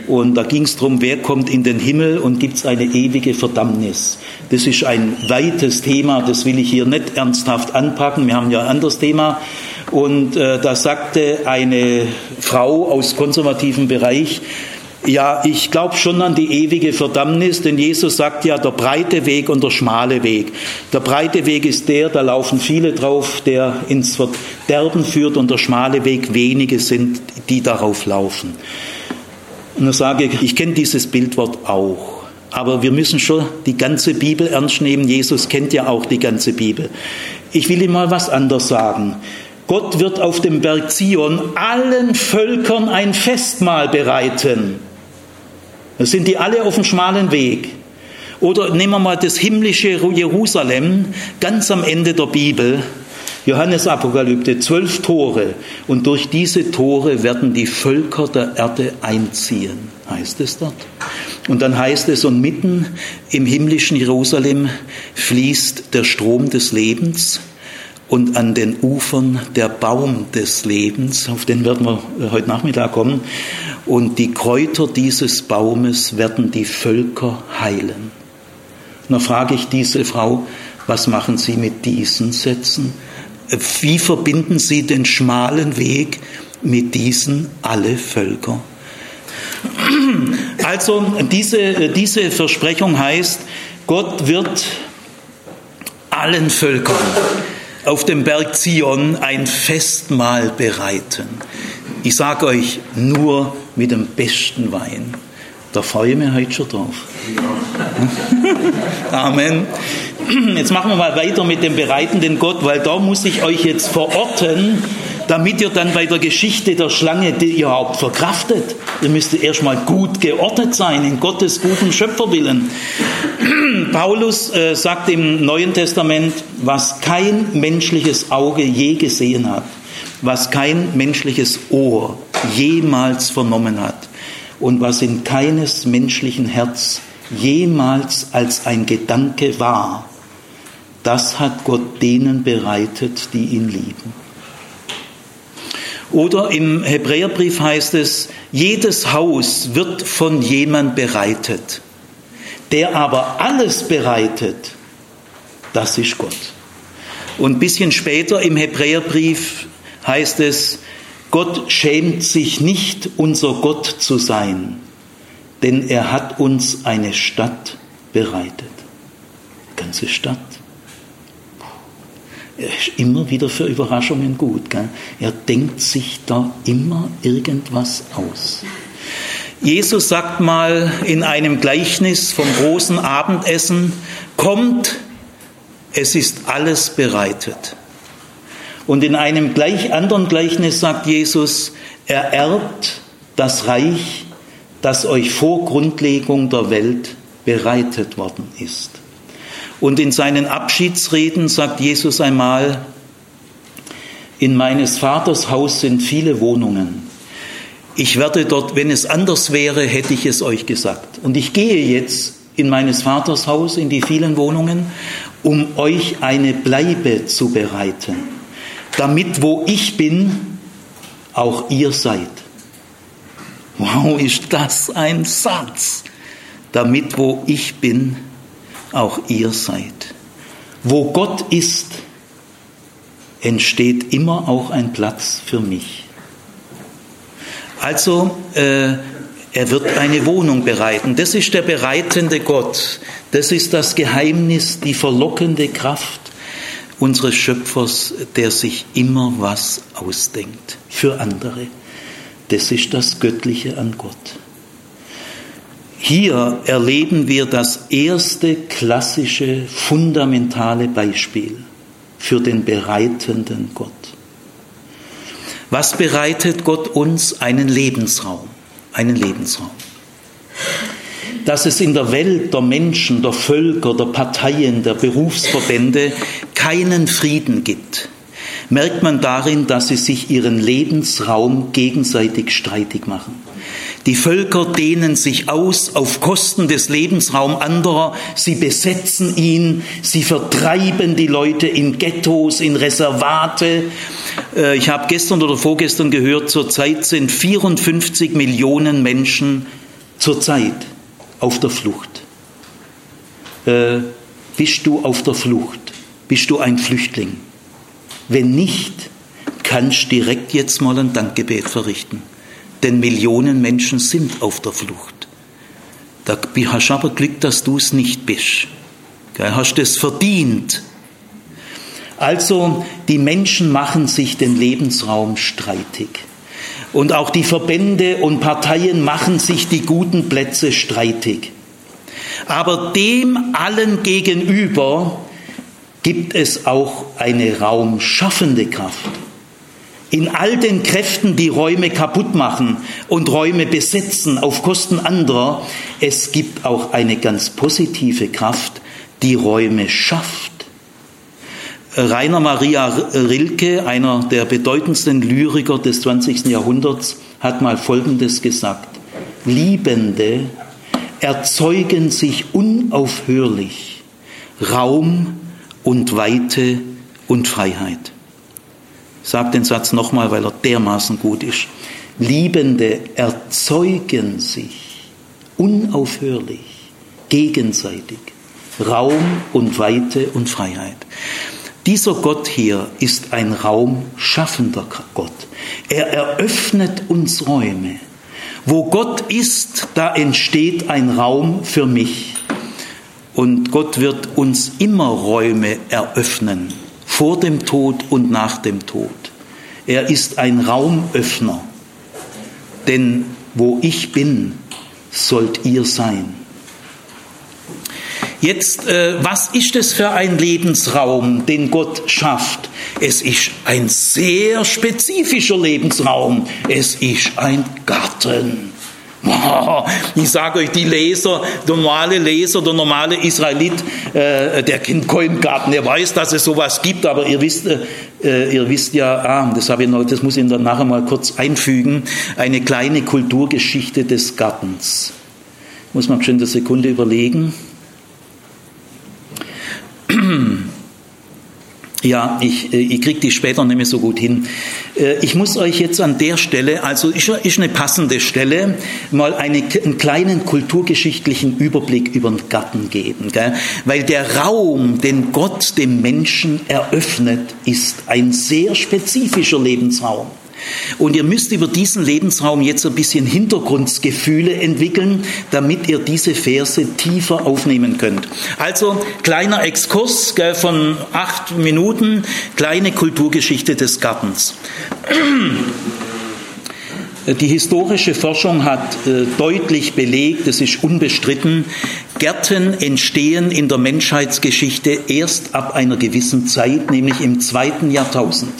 und da ging es darum, wer kommt in den Himmel und gibt es eine ewige Verdammnis. Das ist ein weites Thema, das will ich hier nicht ernsthaft anpacken. Wir haben ja ein anderes Thema. Und äh, da sagte eine Frau aus konservativem Bereich, ja, ich glaube schon an die ewige Verdammnis, denn Jesus sagt ja, der breite Weg und der schmale Weg. Der breite Weg ist der, da laufen viele drauf, der ins Verderben führt und der schmale Weg wenige sind, die darauf laufen. Und dann sage ich, ich kenne dieses Bildwort auch. Aber wir müssen schon die ganze Bibel ernst nehmen. Jesus kennt ja auch die ganze Bibel. Ich will ihm mal was anderes sagen. Gott wird auf dem Berg Zion allen Völkern ein Festmahl bereiten. Da sind die alle auf dem schmalen Weg. Oder nehmen wir mal das himmlische Jerusalem, ganz am Ende der Bibel. Johannes Apokalypse, zwölf Tore. Und durch diese Tore werden die Völker der Erde einziehen, heißt es dort. Und dann heißt es, und mitten im himmlischen Jerusalem fließt der Strom des Lebens und an den Ufern der Baum des Lebens, auf den werden wir heute Nachmittag kommen. Und die Kräuter dieses Baumes werden die Völker heilen. Und da frage ich diese Frau, was machen Sie mit diesen Sätzen? Wie verbinden Sie den schmalen Weg mit diesen alle Völker? Also diese, diese Versprechung heißt, Gott wird allen Völkern auf dem Berg Zion ein Festmahl bereiten. Ich sage euch, nur mit dem besten Wein. Da freue ich mich heute schon drauf. Amen. Jetzt machen wir mal weiter mit dem bereitenden Gott, weil da muss ich euch jetzt verorten, damit ihr dann bei der Geschichte der Schlange die ihr überhaupt verkraftet. Ihr müsst erstmal gut geordnet sein in Gottes guten Schöpferwillen. Paulus äh, sagt im Neuen Testament, was kein menschliches Auge je gesehen hat, was kein menschliches Ohr jemals vernommen hat und was in keines menschlichen Herz jemals als ein Gedanke war, das hat Gott denen bereitet, die ihn lieben. Oder im Hebräerbrief heißt es, jedes Haus wird von jemand bereitet. Der aber alles bereitet, das ist Gott. Und ein bisschen später im Hebräerbrief heißt es, Gott schämt sich nicht, unser Gott zu sein, denn er hat uns eine Stadt bereitet. Ganze Stadt. Er ist immer wieder für Überraschungen gut. Gell? Er denkt sich da immer irgendwas aus. Jesus sagt mal in einem Gleichnis vom großen Abendessen, kommt, es ist alles bereitet. Und in einem gleich anderen Gleichnis sagt Jesus, er erbt das Reich, das euch vor Grundlegung der Welt bereitet worden ist. Und in seinen Abschiedsreden sagt Jesus einmal, in meines Vaters Haus sind viele Wohnungen. Ich werde dort, wenn es anders wäre, hätte ich es euch gesagt. Und ich gehe jetzt in meines Vaters Haus, in die vielen Wohnungen, um euch eine Bleibe zu bereiten damit wo ich bin, auch ihr seid. Wow, ist das ein Satz. Damit wo ich bin, auch ihr seid. Wo Gott ist, entsteht immer auch ein Platz für mich. Also, äh, er wird eine Wohnung bereiten. Das ist der bereitende Gott. Das ist das Geheimnis, die verlockende Kraft unseres Schöpfers, der sich immer was ausdenkt für andere. Das ist das Göttliche an Gott. Hier erleben wir das erste klassische, fundamentale Beispiel für den bereitenden Gott. Was bereitet Gott uns? Einen Lebensraum. Einen Lebensraum. Dass es in der Welt der Menschen, der Völker, der Parteien, der Berufsverbände keinen Frieden gibt, merkt man darin, dass sie sich ihren Lebensraum gegenseitig streitig machen. Die Völker dehnen sich aus auf Kosten des Lebensraums anderer, sie besetzen ihn, sie vertreiben die Leute in Ghettos, in Reservate. Äh, ich habe gestern oder vorgestern gehört, zurzeit sind 54 Millionen Menschen zurzeit auf der Flucht. Äh, bist du auf der Flucht? Bist du ein Flüchtling? Wenn nicht, kannst du direkt jetzt mal ein Dankgebet verrichten. Denn Millionen Menschen sind auf der Flucht. Da hast du aber Glück, dass du es nicht bist. Du hast es verdient. Also die Menschen machen sich den Lebensraum streitig. Und auch die Verbände und Parteien machen sich die guten Plätze streitig. Aber dem allen gegenüber gibt es auch eine raumschaffende Kraft in all den Kräften, die Räume kaputt machen und Räume besetzen auf Kosten anderer, es gibt auch eine ganz positive Kraft, die Räume schafft. Rainer Maria Rilke, einer der bedeutendsten Lyriker des 20. Jahrhunderts, hat mal Folgendes gesagt. Liebende erzeugen sich unaufhörlich Raum und Weite und Freiheit. Ich sage den Satz nochmal, weil er dermaßen gut ist. Liebende erzeugen sich unaufhörlich, gegenseitig Raum und Weite und Freiheit. Dieser Gott hier ist ein raumschaffender Gott. Er eröffnet uns Räume. Wo Gott ist, da entsteht ein Raum für mich. Und Gott wird uns immer Räume eröffnen vor dem Tod und nach dem Tod. Er ist ein Raumöffner. Denn wo ich bin, sollt ihr sein. Jetzt, äh, was ist es für ein Lebensraum, den Gott schafft? Es ist ein sehr spezifischer Lebensraum. Es ist ein Garten. Ich sage euch, die Leser, der normale Leser, der normale Israelit, äh, der kennt keinen Garten, er weiß, dass es sowas gibt, aber ihr wisst, äh, ihr wisst ja, ah, das, habe ich noch, das muss ich dann nachher mal kurz einfügen, eine kleine Kulturgeschichte des Gartens. Muss man schon eine Sekunde überlegen. Ja, ich, äh, ich kriege die später nicht mehr so gut hin. Äh, ich muss euch jetzt an der Stelle, also ist, ist eine passende Stelle, mal eine, einen kleinen kulturgeschichtlichen Überblick über den Garten geben. Gell? Weil der Raum, den Gott dem Menschen eröffnet, ist ein sehr spezifischer Lebensraum. Und ihr müsst über diesen Lebensraum jetzt ein bisschen Hintergrundgefühle entwickeln, damit ihr diese Verse tiefer aufnehmen könnt. Also kleiner Exkurs von acht Minuten, kleine Kulturgeschichte des Gartens. Die historische Forschung hat äh, deutlich belegt, es ist unbestritten, Gärten entstehen in der Menschheitsgeschichte erst ab einer gewissen Zeit, nämlich im zweiten Jahrtausend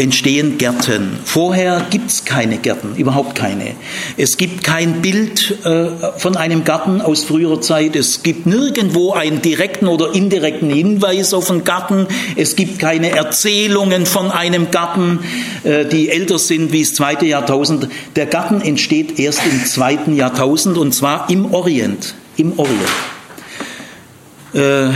entstehen Gärten. Vorher gibt es keine Gärten, überhaupt keine. Es gibt kein Bild äh, von einem Garten aus früherer Zeit. Es gibt nirgendwo einen direkten oder indirekten Hinweis auf einen Garten. Es gibt keine Erzählungen von einem Garten, äh, die älter sind wie das zweite Jahrtausend. Der Garten entsteht erst im zweiten Jahrtausend und zwar im Orient. Im Orient. Äh,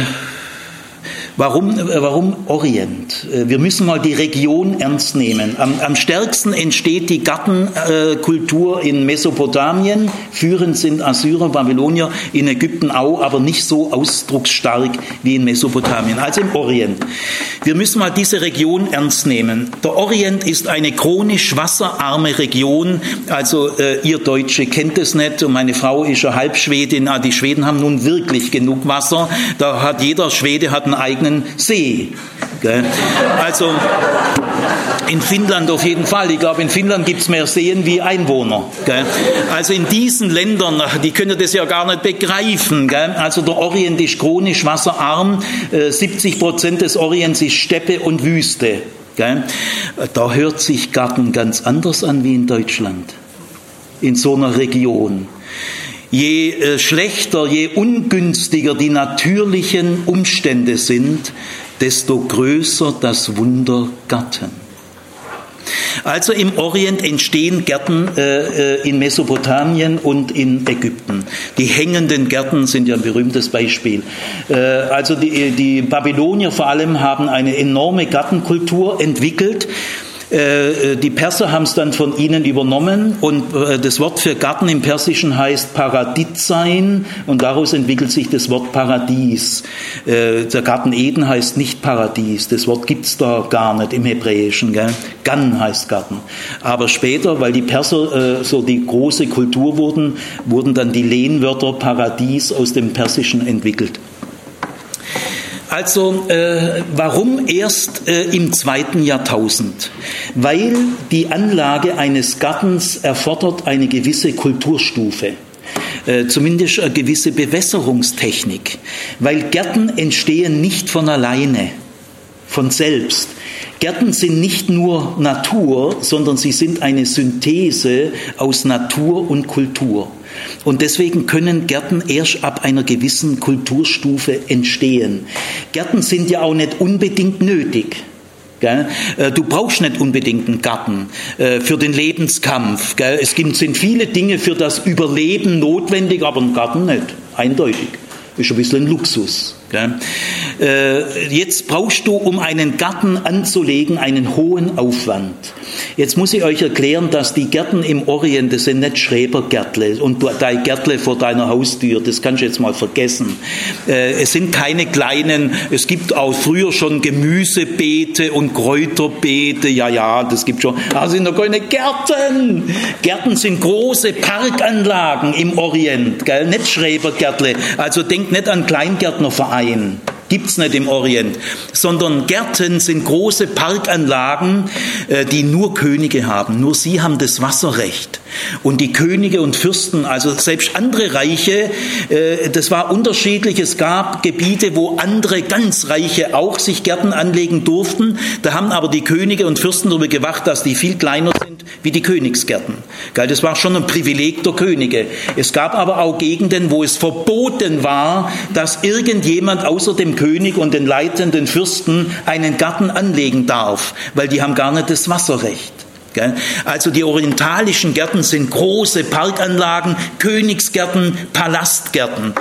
Warum, äh, warum Orient? Äh, wir müssen mal die Region ernst nehmen. Am, am stärksten entsteht die Gartenkultur in Mesopotamien. Führend sind Assyrer, Babylonier, in Ägypten auch, aber nicht so ausdrucksstark wie in Mesopotamien, also im Orient. Wir müssen mal diese Region ernst nehmen. Der Orient ist eine chronisch wasserarme Region. Also äh, ihr Deutsche kennt es nicht und meine Frau ist ja Halbschwedin. Ah, die Schweden haben nun wirklich genug Wasser. Da hat jeder Schwede hat einen eigenen eigenen See. Also in Finnland auf jeden Fall. Ich glaube, in Finnland gibt es mehr Seen wie Einwohner. Also in diesen Ländern, die können das ja gar nicht begreifen. Also der Orient ist chronisch wasserarm. 70 äh, Prozent des Orients ist Steppe und Wüste. Da hört sich Garten ganz anders an wie in Deutschland. In so einer Region. Je äh, schlechter, je ungünstiger die natürlichen Umstände sind, desto größer das Wunder Gatten. Also im Orient entstehen Gärten äh, äh, in Mesopotamien und in Ägypten. Die hängenden Gärten sind ja ein berühmtes Beispiel. Äh, also die, die Babylonier vor allem haben eine enorme Gartenkultur entwickelt die Perser haben es dann von ihnen übernommen und äh, das Wort für Garten im Persischen heißt Paraditsein und daraus entwickelt sich das Wort Paradies. Der Garten Eden heißt nicht Paradies, das Wort gibt es da gar nicht im Hebräischen. Gell? Gan heißt Garten. Aber später, weil die Perser so die große Kultur wurden, wurden dann die Lehnwörter Paradies aus dem Persischen entwickelt. Also äh, warum erst äh, im zweiten Jahrtausend? Weil die Anlage eines Gartens erfordert eine gewisse Kulturstufe äh, zumindest eine gewisse Bewässerungstechnik, weil Gärten entstehen nicht von alleine, von selbst. Gärten sind nicht nur Natur, sondern sie sind eine Synthese aus Natur und Kultur. Und deswegen können Gärten erst ab einer gewissen Kulturstufe entstehen. Gärten sind ja auch nicht unbedingt nötig. Äh, du brauchst nicht unbedingt einen Garten äh, für den Lebenskampf. Es sind viele Dinge für das Überleben notwendig, aber ein Garten nicht, eindeutig. Ist ein bisschen ein Luxus. Äh, jetzt brauchst du, um einen Garten anzulegen, einen hohen Aufwand. Jetzt muss ich euch erklären, dass die Gärten im Orient, das sind nicht Schrebergärtle und dein Gärtle vor deiner Haustür, das kannst du jetzt mal vergessen. Äh, es sind keine kleinen, es gibt auch früher schon Gemüsebeete und Kräuterbeete, ja, ja, das gibt schon, aber sind doch keine Gärten. Gärten sind große Parkanlagen im Orient, gell? nicht Schrebergärtle. Also denkt nicht an Kleingärtnervereine Gibt es nicht im Orient, sondern Gärten sind große Parkanlagen, äh, die nur Könige haben. Nur sie haben das Wasserrecht. Und die Könige und Fürsten, also selbst andere Reiche, äh, das war unterschiedlich. Es gab Gebiete, wo andere ganz Reiche auch sich Gärten anlegen durften. Da haben aber die Könige und Fürsten darüber gewacht, dass die viel kleiner sind wie die Königsgärten. Das war schon ein Privileg der Könige. Es gab aber auch Gegenden, wo es verboten war, dass irgendjemand außer dem König und den leitenden Fürsten einen Garten anlegen darf, weil die haben gar nicht das Wasserrecht. Also die orientalischen Gärten sind große Parkanlagen, Königsgärten, Palastgärten.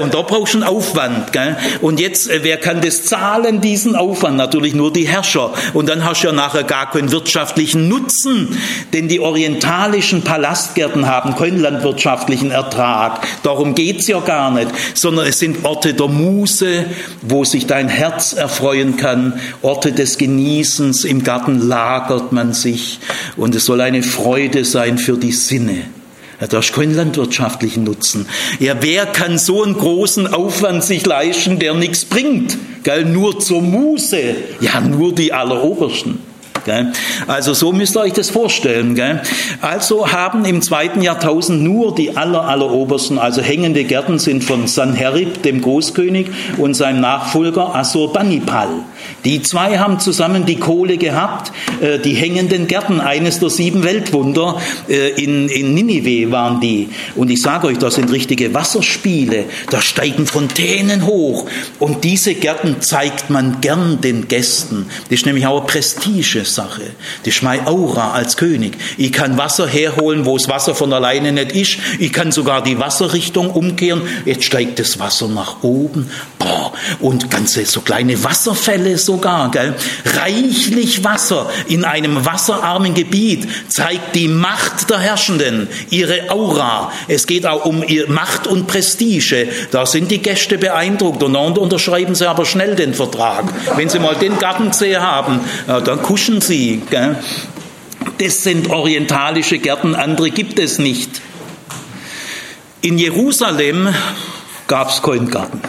Und da brauchst du einen Aufwand. Und jetzt, äh, wer kann das zahlen, diesen Aufwand? Natürlich nur die Herrscher. Und dann hast du ja nachher gar keinen wirtschaftlichen Nutzen, denn die orientalischen Palastgärten haben keinen landwirtschaftlichen Ertrag. Darum geht's ja gar nicht, sondern es sind Orte der Muße, wo sich dein Herz erfreuen kann, Orte des Genießens. Im Garten lagert man sich und es soll eine Freude sein für die Sinne. Ja, da ist kein landwirtschaftlichen Nutzen. Ja, wer kann so einen großen Aufwand sich leisten, der nichts bringt? Gell? Nur zur Muße. Ja, nur die Allerobersten. Also so müsst ihr euch das vorstellen. Also haben im zweiten Jahrtausend nur die aller, allerobersten, also hängende Gärten sind von Sanherib, dem Großkönig, und seinem Nachfolger Assurbanipal. Die zwei haben zusammen die Kohle gehabt, äh, die hängenden Gärten, eines der sieben Weltwunder äh, in, in Ninive waren die. Und ich sage euch, das sind richtige Wasserspiele, da steigen Fontänen hoch. Und diese Gärten zeigt man gern den Gästen. Das ist nämlich auch eine Prestigesache. Das ist meine Aura als König. Ich kann Wasser herholen, wo das Wasser von alleine nicht ist. Ich kann sogar die Wasserrichtung umkehren. Jetzt steigt das Wasser nach oben. Boah. Und ganze so kleine Wasserfälle sogar, gell? Reichlich Wasser in einem wasserarmen Gebiet zeigt die Macht der Herrschenden, ihre Aura. Es geht auch um ihre Macht und Prestige. Da sind die Gäste beeindruckt und dann unterschreiben sie aber schnell den Vertrag. Wenn sie mal den Garten gesehen haben, dann kuschen sie. Gell? Das sind orientalische Gärten, andere gibt es nicht. In Jerusalem gab es keinen Garten.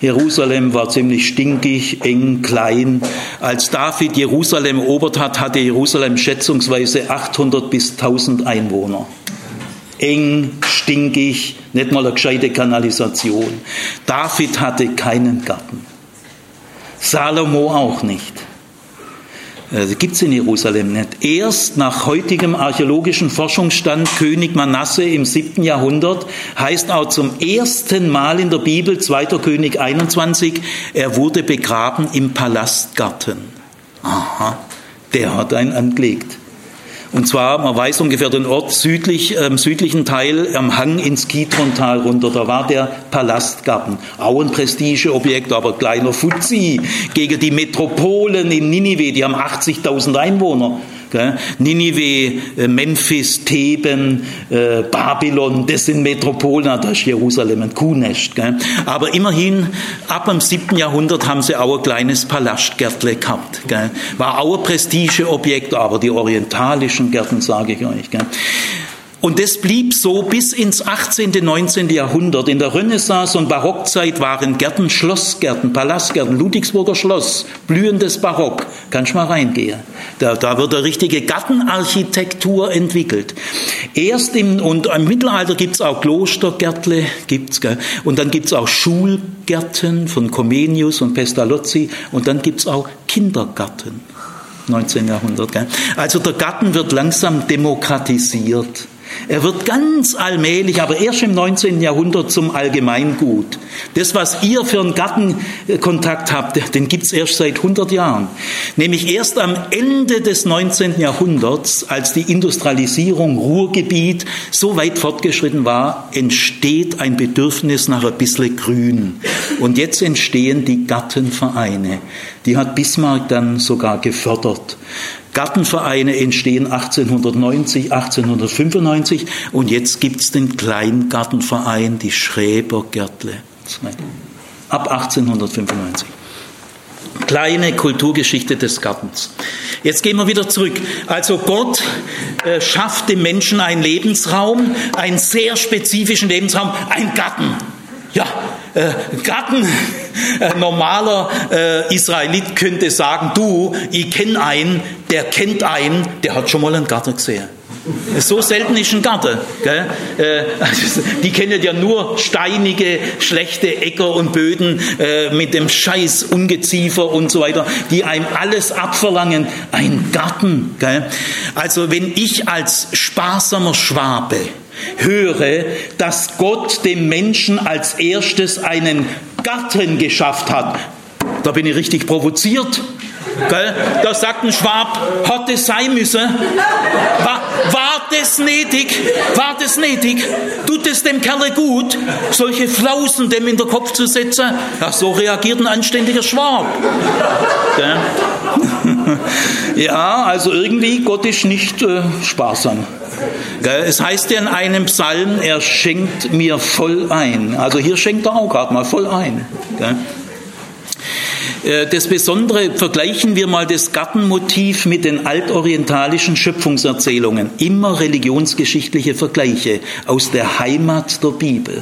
Jerusalem war ziemlich stinkig, eng, klein. Als David Jerusalem erobert hat, hatte Jerusalem schätzungsweise 800 bis 1000 Einwohner. Eng, stinkig, nicht mal eine gescheite Kanalisation. David hatte keinen Garten. Salomo auch nicht. Äh, gibt es in Jerusalem nicht. Erst nach heutigem archäologischen Forschungsstand König Manasse im 7. Jahrhundert heißt auch zum ersten Mal in der Bibel 2. König 21, er wurde begraben im Palastgarten. Aha, der hat einen angelegt. Und zwar, man weiß ungefähr den Ort südlich, im südlichen Teil am Hang ins Kidrontal runter. Da war der Palastgarten. Auch ein Prestigeobjekt, aber kleiner Fuzzi gegen die Metropolen in Ninive. Die haben 80.000 Einwohner. Ninive, äh, Memphis, Theben, äh, Babylon, das sind Metropolen, das ist Jerusalem ein Kuhnest. Aber immerhin, ab dem 7. Jahrhundert haben sie auch ein kleines Palastgärtle gehabt. War auch ein Prestigeobjekt, aber die orientalischen Gärten, sage ich euch. Und das blieb so bis ins 18., 19. Jahrhundert. In der Renaissance- und Barockzeit waren Gärten Schlossgärten, Palastgärten, Ludwigsburger Schloss, blühendes Barock. Kannst mal reingehen. Da, da wird eine richtige Gartenarchitektur entwickelt. Erst im, und im Mittelalter gibt's auch Klostergärtle, gibt's, gell? und dann gibt's auch Schulgärten von Comenius und Pestalozzi und dann gibt's auch Kindergarten. 19. Jahrhundert. Gell? Also der Garten wird langsam demokratisiert. Er wird ganz allmählich, aber erst im 19. Jahrhundert zum Allgemeingut. Das, was ihr für einen Gartenkontakt habt, den gibt's erst seit 100 Jahren. Nämlich erst am Ende des 19. Jahrhunderts, als die Industrialisierung Ruhrgebiet so weit fortgeschritten war, entsteht ein Bedürfnis nach ein bisschen Grün. Und jetzt entstehen die Gartenvereine. Die hat Bismarck dann sogar gefördert. Gartenvereine entstehen 1890, 1895 und jetzt gibt es den Kleingartenverein, die Schräbergärtle. Ab 1895. Kleine Kulturgeschichte des Gartens. Jetzt gehen wir wieder zurück. Also Gott äh, schafft dem Menschen einen Lebensraum, einen sehr spezifischen Lebensraum, einen Garten. Ja, äh, Garten, normaler äh, Israelit könnte sagen, du, ich kenne einen, der kennt einen, der hat schon mal einen Garten gesehen. So selten ist ein Garten. Gell? Äh, die kennen ja nur steinige, schlechte Äcker und Böden äh, mit dem Scheiß Ungeziefer und so weiter, die einem alles abverlangen. Ein Garten. Gell? Also wenn ich als sparsamer Schwabe höre, dass Gott dem Menschen als erstes einen Garten geschafft hat. Da bin ich richtig provoziert. Gell? Da sagt ein Schwab, hat es sein müssen? War, war das nötig? War das nötig? Tut es dem Kerl gut, solche Flausen dem in den Kopf zu setzen? Ja, so reagiert ein anständiger Schwab. Gell? Ja, also irgendwie, Gott ist nicht äh, sparsam. Es heißt ja in einem Psalm, er schenkt mir voll ein. Also hier schenkt er auch gerade mal voll ein. Äh, das Besondere, vergleichen wir mal das Gartenmotiv mit den altorientalischen Schöpfungserzählungen. Immer religionsgeschichtliche Vergleiche aus der Heimat der Bibel.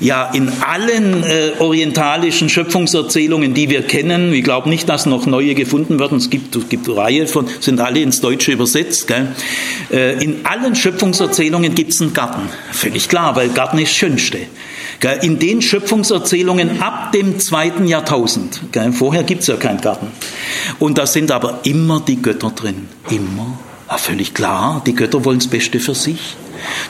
Ja, in allen äh, orientalischen Schöpfungserzählungen, die wir kennen, ich glaube nicht, dass noch neue gefunden werden, es gibt, es gibt eine Reihe von, sind alle ins Deutsche übersetzt. Gell? Äh, in allen Schöpfungserzählungen gibt es einen Garten. Völlig klar, weil Garten ist das Schönste. In den Schöpfungserzählungen ab dem zweiten Jahrtausend, vorher gibt es ja keinen Garten. Und da sind aber immer die Götter drin. Immer. Ja, völlig klar, die Götter wollen das Beste für sich.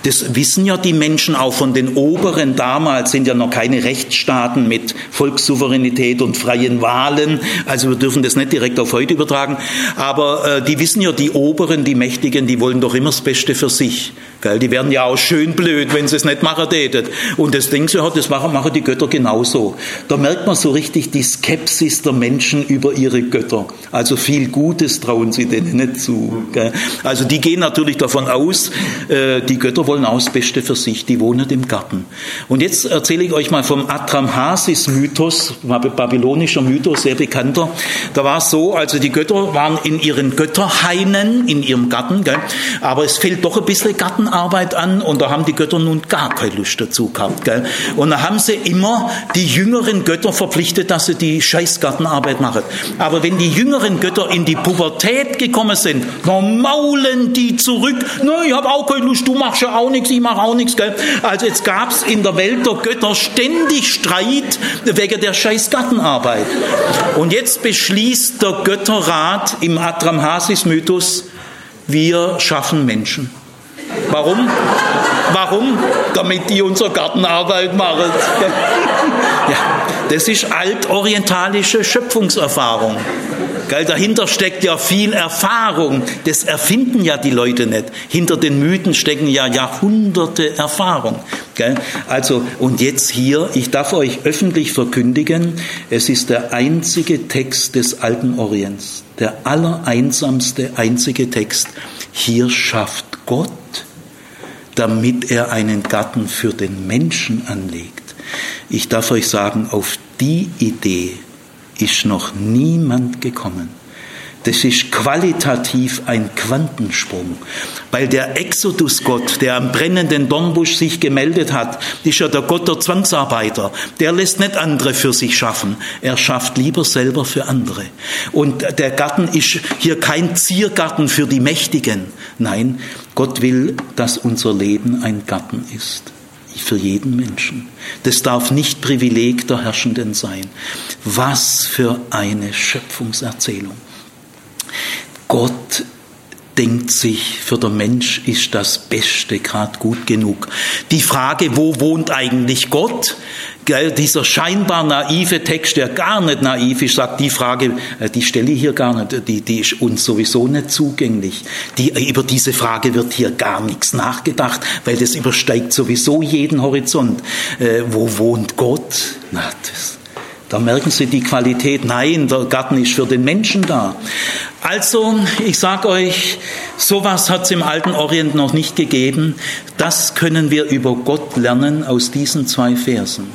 Das wissen ja die Menschen auch von den Oberen damals, sind ja noch keine Rechtsstaaten mit Volkssouveränität und freien Wahlen. Also wir dürfen das nicht direkt auf heute übertragen. Aber äh, die wissen ja, die Oberen, die Mächtigen, die wollen doch immer das Beste für sich. Gell? Die werden ja auch schön blöd, wenn sie es nicht machen täten. Und das Ding so hat, das machen, machen die Götter genauso. Da merkt man so richtig die Skepsis der Menschen über ihre Götter. Also viel Gutes trauen sie denen nicht zu. Gell? Also die gehen natürlich davon aus, äh, die Götter wollen auch das Beste für sich, die wohnen im Garten. Und jetzt erzähle ich euch mal vom Atramhasis-Mythos, babylonischer Mythos, sehr bekannter. Da war es so, also die Götter waren in ihren Götterhainen, in ihrem Garten, gell? aber es fehlt doch ein bisschen Gartenarbeit an und da haben die Götter nun gar keine Lust dazu gehabt. Gell? Und da haben sie immer die jüngeren Götter verpflichtet, dass sie die Scheißgartenarbeit machen. Aber wenn die jüngeren Götter in die Pubertät gekommen sind, dann maulen die zurück. Na, ich habe auch keine Lust, du machst ja auch nichts, ich mache auch nichts. Gell? Also jetzt gab es in der Welt der Götter ständig Streit wegen der scheiß Gartenarbeit. Und jetzt beschließt beschließt der Götterrat im Adramhasis-Mythos, wir schaffen Menschen. Warum? Warum? Damit die unsere Gartenarbeit machen. Ja, das ist altorientalische Schöpfungserfahrung. Gell, dahinter steckt ja viel Erfahrung. Das erfinden ja die Leute nicht. Hinter den Mythen stecken ja Jahrhunderte Erfahrung. Gell? Also, und jetzt hier, ich darf euch öffentlich verkündigen, es ist der einzige Text des alten Orients, der allereinsamste, einzige Text. Hier schafft Gott, damit er einen Garten für den Menschen anlegt. Ich darf euch sagen, auf die Idee ist noch niemand gekommen. Das ist qualitativ ein Quantensprung, weil der Exodus-Gott, der am brennenden Dornbusch sich gemeldet hat, ist ja der Gott der Zwangsarbeiter. Der lässt nicht andere für sich schaffen, er schafft lieber selber für andere. Und der Garten ist hier kein Ziergarten für die Mächtigen. Nein, Gott will, dass unser Leben ein Garten ist für jeden Menschen. Das darf nicht Privileg der Herrschenden sein. Was für eine Schöpfungserzählung. Gott denkt sich, für den Mensch ist das Beste gerade gut genug. Die Frage, wo wohnt eigentlich Gott? dieser scheinbar naive Text, der gar nicht naiv ist, sagt, die Frage, äh, die stelle ich hier gar nicht, die, die ist uns sowieso nicht zugänglich. Die, über diese Frage wird hier gar nichts nachgedacht, weil das übersteigt sowieso jeden Horizont. Äh, wo wohnt Gott? Na, das, da merken Sie die Qualität. Nein, der Garten ist für den Menschen da. Also, ich sage euch, sowas hat es im alten Orient noch nicht gegeben. Das können wir über Gott lernen aus diesen zwei Versen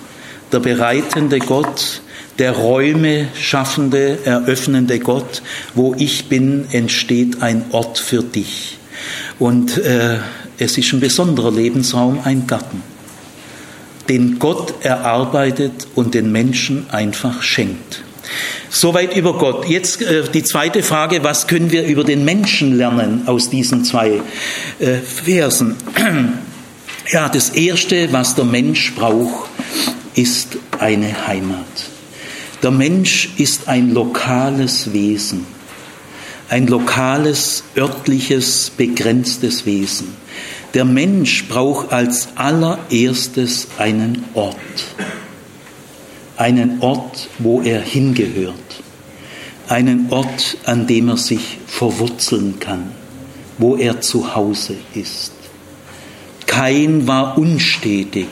der bereitende Gott, der Räume schaffende, eröffnende Gott, wo ich bin, entsteht ein Ort für dich. Und äh, es ist ein besonderer Lebensraum, ein Garten, den Gott erarbeitet und den Menschen einfach schenkt. Soweit über Gott. Jetzt äh, die zweite Frage, was können wir über den Menschen lernen aus diesen zwei äh, Versen? Ja, das Erste, was der Mensch braucht, ist eine Heimat. Der Mensch ist ein lokales Wesen, ein lokales, örtliches, begrenztes Wesen. Der Mensch braucht als allererstes einen Ort, einen Ort, wo er hingehört, einen Ort, an dem er sich verwurzeln kann, wo er zu Hause ist. Kein war unstetig,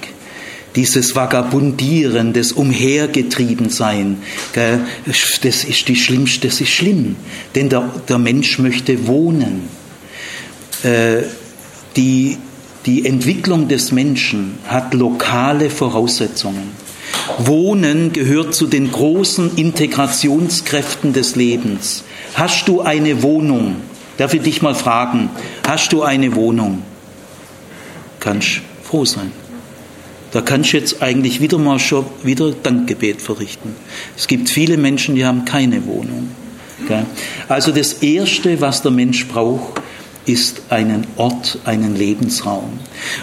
dieses Vagabundieren, das Umhergetriebensein, das ist die schlimmste, das ist schlimm, denn der, der Mensch möchte wohnen. Äh, die, die Entwicklung des Menschen hat lokale Voraussetzungen. Wohnen gehört zu den großen Integrationskräften des Lebens. Hast du eine Wohnung? Darf ich dich mal fragen, hast du eine Wohnung? Kannst froh sein. Da kannst du jetzt eigentlich wieder mal schon wieder Dankgebet verrichten. Es gibt viele Menschen, die haben keine Wohnung. Also das Erste, was der Mensch braucht, ist einen Ort, einen Lebensraum.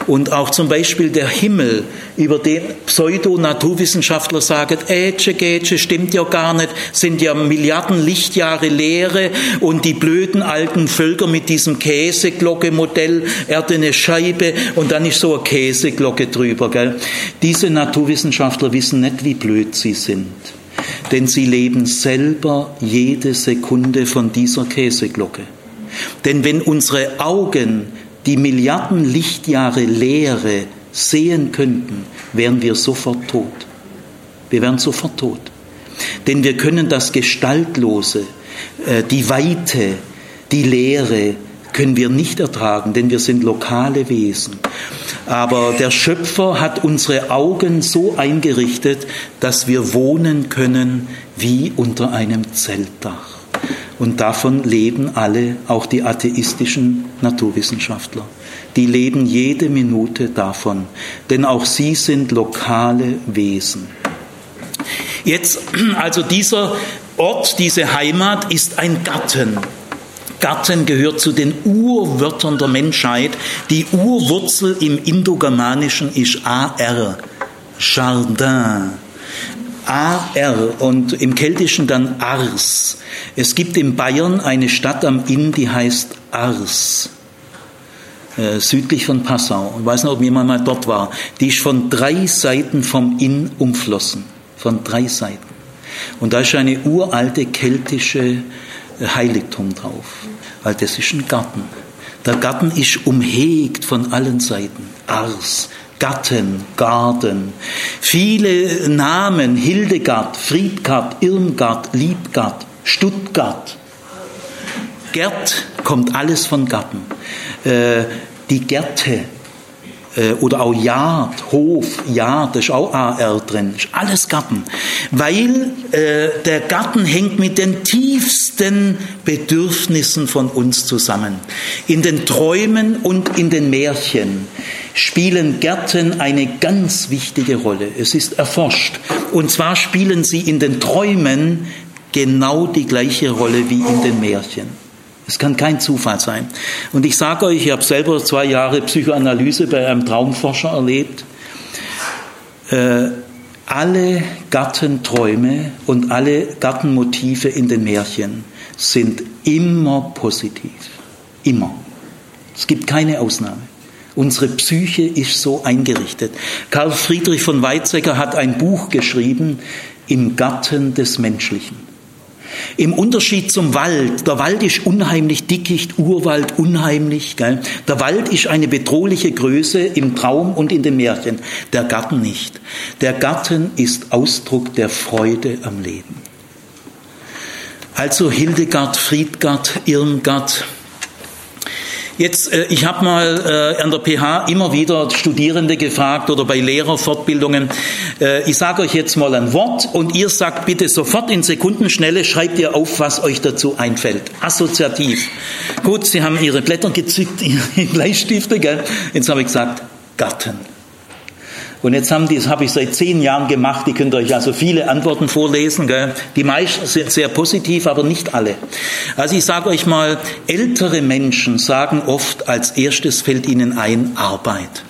Und auch zum Beispiel der Himmel, über den Pseudo-Naturwissenschaftler sagen, Ätsche, Gätsche, stimmt ja gar nicht, sind ja Milliarden Lichtjahre Leere und die blöden alten Völker mit diesem Käseglocke-Modell, erdene Scheibe und dann ist so eine Käseglocke drüber. Gell? Diese Naturwissenschaftler wissen nicht, wie blöd sie sind denn sie leben selber jede Sekunde von dieser Käseglocke. Denn wenn unsere Augen die Milliarden Lichtjahre Leere sehen könnten, wären wir sofort tot. Wir wären sofort tot. Denn wir können das Gestaltlose, äh, die Weite, die Leere, können wir nicht ertragen, denn wir sind lokale Wesen. Aber der Schöpfer hat unsere Augen so eingerichtet, dass wir wohnen können wie unter einem Zeltdach. Und davon leben alle, auch die atheistischen Naturwissenschaftler. Die leben jede Minute davon, denn auch sie sind lokale Wesen. Jetzt, also dieser Ort, diese Heimat ist ein Garten. Garten gehört zu den Urwörtern der Menschheit. Die Urwurzel im Indogermanischen ist AR, Jardin. AR und im Keltischen dann Ars. Es gibt in Bayern eine Stadt am Inn, die heißt Ars. Äh, südlich von Passau. Ich weiß nicht, ob jemand mal dort war. Die ist von drei Seiten vom Inn umflossen. Von drei Seiten. Und da ist eine uralte keltische äh, Heiligtum drauf. Weil das ist ein Garten. Der Garten ist umhegt von allen Seiten. Ars, Gatten, Garten. Viele Namen, Hildegard, Friedgard, Irmgard, Liebgard, Stuttgart. Gerd kommt alles von Garten. Äh, die Gärte äh, oder auch Yard, Hof, Yard, da ist auch AR drin, ist alles Garten. Weil äh, der Garten hängt mit den tiefsten Bedürfnissen von uns zusammen. In den Träumen und in den Märchen spielen Gärten eine ganz wichtige Rolle. Es ist erforscht. Und zwar spielen sie in den Träumen genau die gleiche Rolle wie in den Märchen. Es kann kein Zufall sein. Und ich sage euch, ich habe selber zwei Jahre Psychoanalyse bei einem Traumforscher erlebt. Äh, alle Gattenträume und alle Gattenmotive in den Märchen sind immer positiv. Immer. Es gibt keine Ausnahme. Unsere Psyche ist so eingerichtet. Karl Friedrich von Weizsäcker hat ein Buch geschrieben, Im Gatten des Menschlichen. Im Unterschied zum Wald, der Wald ist unheimlich dickicht, Urwald unheimlich. Gell? Der Wald ist eine bedrohliche Größe im Traum und in den Märchen, der Garten nicht. Der Garten ist Ausdruck der Freude am Leben. Also Hildegard, Friedgard, Irmgard, Jetzt, äh, ich habe mal äh, an der PH immer wieder Studierende gefragt oder bei Lehrerfortbildungen. Äh, ich sage euch jetzt mal ein Wort und ihr sagt bitte sofort in Sekundenschnelle, schreibt ihr auf, was euch dazu einfällt. Assoziativ. Gut, Sie haben Ihre Blätter gezückt, Ihre Bleistifte, gell? Jetzt habe ich gesagt, Garten. Und jetzt haben die, das habe ich seit zehn Jahren gemacht, die könnt euch also viele Antworten vorlesen. Gell? Die meisten sind sehr positiv, aber nicht alle. Also ich sage euch mal, ältere Menschen sagen oft, als erstes fällt ihnen ein Arbeit.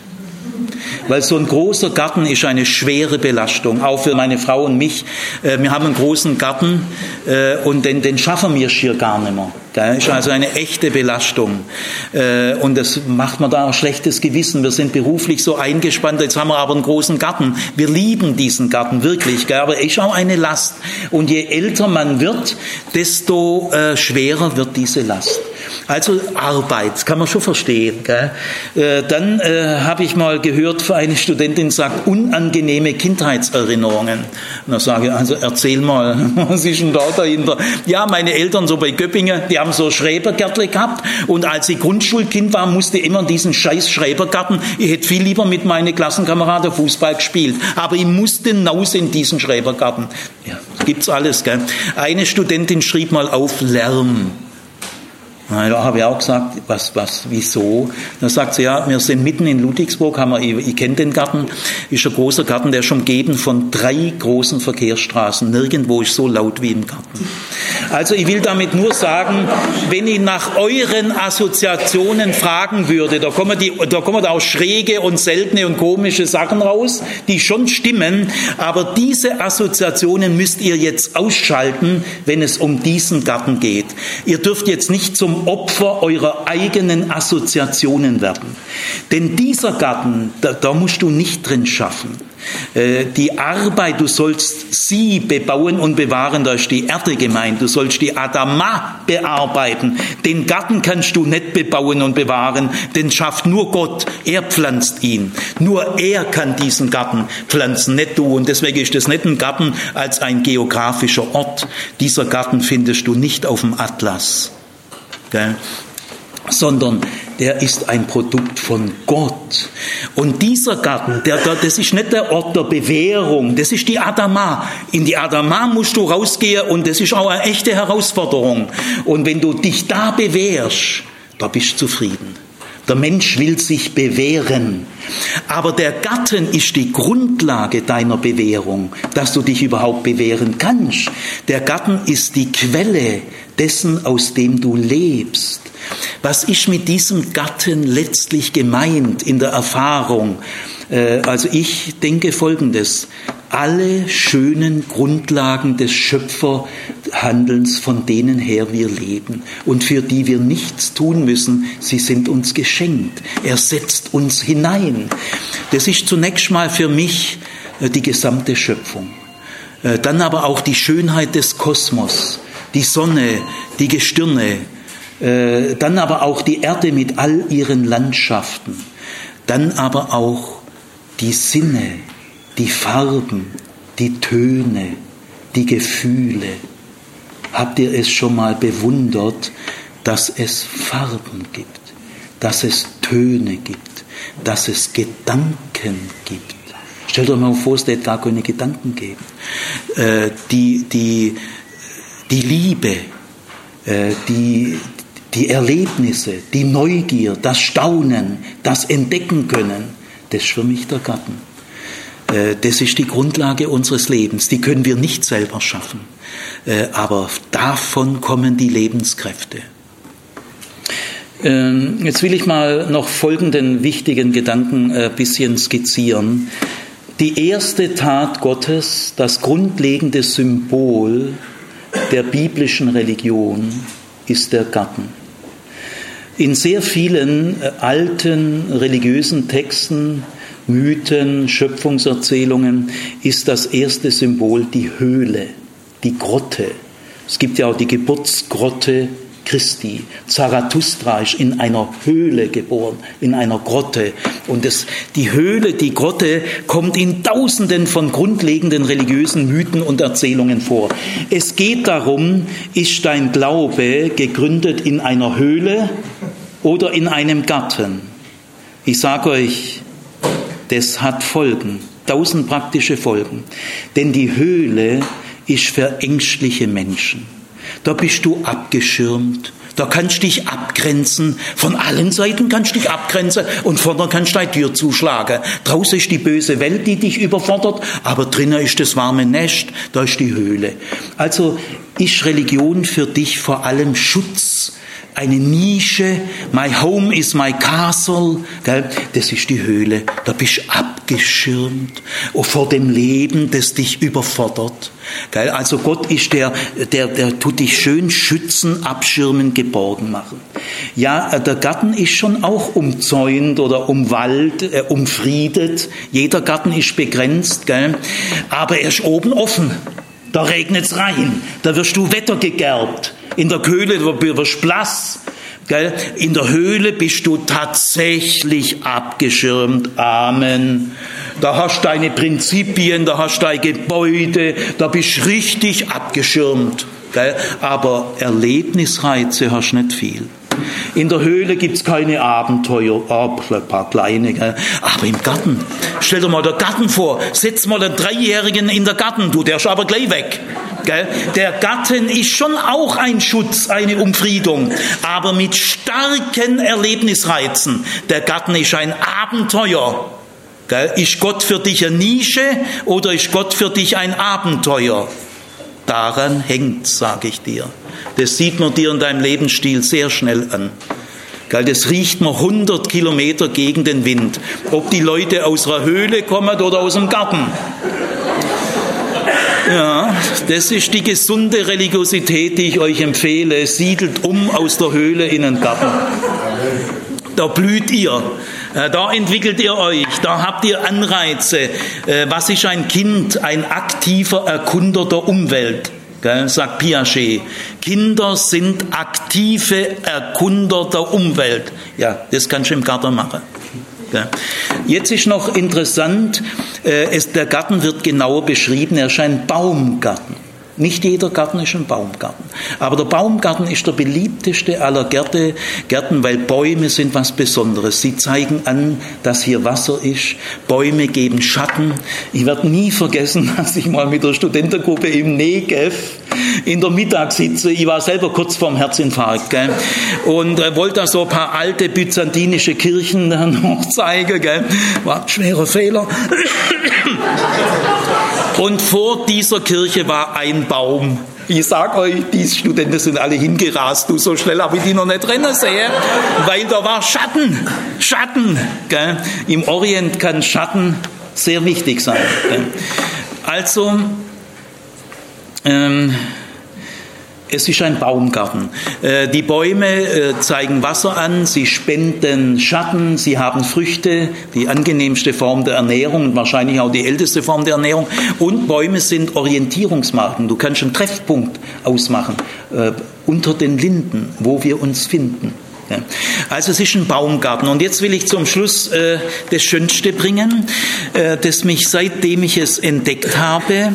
Weil so ein großer Garten ist eine schwere Belastung, auch für meine Frau und mich. Äh, wir haben einen großen Garten äh, und den, den schaffen wir schier gar nicht mehr. Das ist also eine echte Belastung. Äh, und das macht man da ein schlechtes Gewissen. Wir sind beruflich so eingespannt. Jetzt haben wir aber einen großen Garten. Wir lieben diesen Garten wirklich. Aber er ist auch eine Last. Und je älter man wird, desto schwerer wird diese Last. Also Arbeit, kann man schon verstehen. Äh, dann äh, habe ich mal gehört, eine Studentin sagt, unangenehme Kindheitserinnerungen. Und da sage ich, also erzähl mal, was ist denn da dahinter? Ja, meine Eltern so bei Göppingen, die haben so Schrebergärtle gehabt und als ich Grundschulkind war, musste immer diesen scheiß Schrebergarten, ich hätte viel lieber mit meinen Klassenkameraden Fußball gespielt, aber ich musste hinaus in diesen Schrebergarten. Ja, gibt's alles. Gell? Eine Studentin schrieb mal auf Lärm. Da habe ich auch gesagt, was, was, wieso? Dann sagt sie, ja, wir sind mitten in Ludwigsburg, haben wir, ich, kenne den Garten, ist ein großer Garten, der ist umgeben von drei großen Verkehrsstraßen. Nirgendwo ist so laut wie im Garten. Also ich will damit nur sagen, wenn ich nach euren Assoziationen fragen würde, da kommen, die, da kommen da auch schräge und seltene und komische Sachen raus, die schon stimmen, aber diese Assoziationen müsst ihr jetzt ausschalten, wenn es um diesen Garten geht. Ihr dürft jetzt nicht zum Opfer eurer eigenen Assoziationen werden. Denn dieser Garten, da, da musst du nicht drin schaffen. Äh, die Arbeit, du sollst sie bebauen und bewahren, da ist die Erde gemeint. Du sollst die Adama bearbeiten. Den Garten kannst du nicht bebauen und bewahren, den schafft nur Gott. Er pflanzt ihn. Nur er kann diesen Garten pflanzen, nicht du. Und deswegen ist das nicht ein Garten als ein geografischer Ort. Dieser Garten findest du nicht auf dem Atlas gell? sondern der ist ein Produkt von Gott. Und dieser Garten, der, der, das ist nicht der Ort der Bewährung, das ist die Adama. In die Adama musst du rausgehen und das ist auch eine echte Herausforderung. Und wenn du dich da bewährst, da bist du zufrieden. Der Mensch will sich bewähren. Aber der Garten ist die Grundlage deiner Bewährung, dass du dich überhaupt bewähren kannst. Der Garten ist die Quelle dessen, aus dem du lebst. Was ist mit diesem Garten letztlich gemeint in der Erfahrung? Äh, also ich denke Folgendes. Alle schönen Grundlagen des Schöpferhandelns, von denen her wir leben und für die wir nichts tun müssen, sie sind uns geschenkt. Er setzt uns hinein. Das ist zunächst mal für mich äh, die gesamte Schöpfung. Äh, dann aber auch die Schönheit des Kosmos, die Sonne, die Gestirne, äh, dann aber auch die Erde mit all ihren Landschaften, dann aber auch die Sinne, die Farben, die Töne, die Gefühle. Habt ihr es schon mal bewundert, dass es Farben gibt, dass es Töne gibt, dass es Gedanken gibt? Stellt euch mal vor, es hätte gar keine Gedanken geben. Äh, die, die, die Liebe, äh, die, die Erlebnisse, die Neugier, das Staunen, das Entdecken können, das ist für mich der Garten. Äh, das ist die Grundlage unseres Lebens. Die können wir nicht selber schaffen. Äh, aber davon kommen die Lebenskräfte. Ähm, jetzt will ich mal noch folgenden wichtigen Gedanken ein äh, bisschen skizzieren. Die erste Tat Gottes, das grundlegende Symbol der biblischen Religion, ist der Garten. In sehr vielen alten religiösen Texten Mythen, Schöpfungserzählungen ist das erste Symbol die Höhle, die Grotte. Es gibt ja auch die Geburtsgrotte Christi. Zarathustra ist in einer Höhle geboren, in einer Grotte. Und das, die Höhle, die Grotte kommt in tausenden von grundlegenden religiösen Mythen und Erzählungen vor. Es geht darum, ist dein Glaube gegründet in einer Höhle oder in einem Garten? Ich sage euch, das hat Folgen, tausend praktische Folgen. Denn die Höhle ist für ängstliche Menschen. Da bist du abgeschirmt. Da kannst du dich abgrenzen. Von allen Seiten kannst du dich abgrenzen und vorne kannst du deine Tür zuschlagen. Draußen ist die böse Welt, die dich überfordert, aber drinnen ist das warme Nest, da ist die Höhle. Also ist Religion für dich vor allem Schutz eine Nische. My home is my castle. Gell? Das ist die Höhle. Da bist du abgeschirmt vor dem Leben, das dich überfordert. Gell? Also Gott ist der, der, der tut dich schön schützen, abschirmen, geborgen machen. Ja, der Garten ist schon auch umzäunt oder umwald, äh, umfriedet. Jeder Garten ist begrenzt, gell? aber er ist oben offen. Da regnet's rein, da wirst du wettergegerbt. In der Höhle wirst du blass. In der Höhle bist du tatsächlich abgeschirmt. Amen. Da hast du deine Prinzipien, da hast du deine Gebäude, da bist du richtig abgeschirmt. Aber Erlebnisreize hast du nicht viel. In der Höhle gibt es keine Abenteuer, oh, ein paar kleine, gell? aber im Garten. Stell dir mal den Garten vor, setz mal einen Dreijährigen in den Garten, du, der ist aber gleich weg. Gell? Der Garten ist schon auch ein Schutz, eine Umfriedung, aber mit starken Erlebnisreizen. Der Garten ist ein Abenteuer. Gell? Ist Gott für dich eine Nische oder ist Gott für dich ein Abenteuer? Daran hängt, sage ich dir. Das sieht man dir in deinem Lebensstil sehr schnell an. Das riecht man 100 Kilometer gegen den Wind, ob die Leute aus der Höhle kommen oder aus dem Garten. Ja, das ist die gesunde Religiosität, die ich euch empfehle. Siedelt um aus der Höhle in den Garten. Da blüht ihr. Äh, da entwickelt ihr euch, da habt ihr Anreize. Äh, was ist ein Kind? Ein aktiver Erkunder der Umwelt, sagt Piaget. Kinder sind aktive Erkunder der Umwelt. Ja, das kannst du im Garten machen. Jetzt ist noch interessant, äh, der Garten wird genauer beschrieben, er ist ein Baumgarten. Nicht jeder Garten ist ein Baumgarten. Aber der Baumgarten ist der beliebteste aller Gärte, Gärten, weil Bäume sind was Besonderes. Sie zeigen an, dass hier Wasser ist. Bäume geben Schatten. Ich werde nie vergessen, dass ich mal mit der Studentengruppe im Negev in der Mittagssitze, ich war selber kurz vorm Herzinfarkt, gell? und äh, wollte da so ein paar alte byzantinische Kirchen noch zeigen. Gell? War ein schwerer Fehler. Und vor dieser Kirche war ein Baum. Ich sag euch, die Studenten sind alle hingerast. Du, so schnell habe ich die noch nicht rennen sehen, weil da war Schatten. Schatten. Gell? Im Orient kann Schatten sehr wichtig sein. Gell? Also, ähm, es ist ein Baumgarten. Äh, die Bäume äh, zeigen Wasser an, sie spenden Schatten, sie haben Früchte, die angenehmste Form der Ernährung und wahrscheinlich auch die älteste Form der Ernährung. Und Bäume sind Orientierungsmarken. Du kannst einen Treffpunkt ausmachen äh, unter den Linden, wo wir uns finden. Also es ist ein Baumgarten. Und jetzt will ich zum Schluss äh, das Schönste bringen, äh, das mich seitdem ich es entdeckt habe,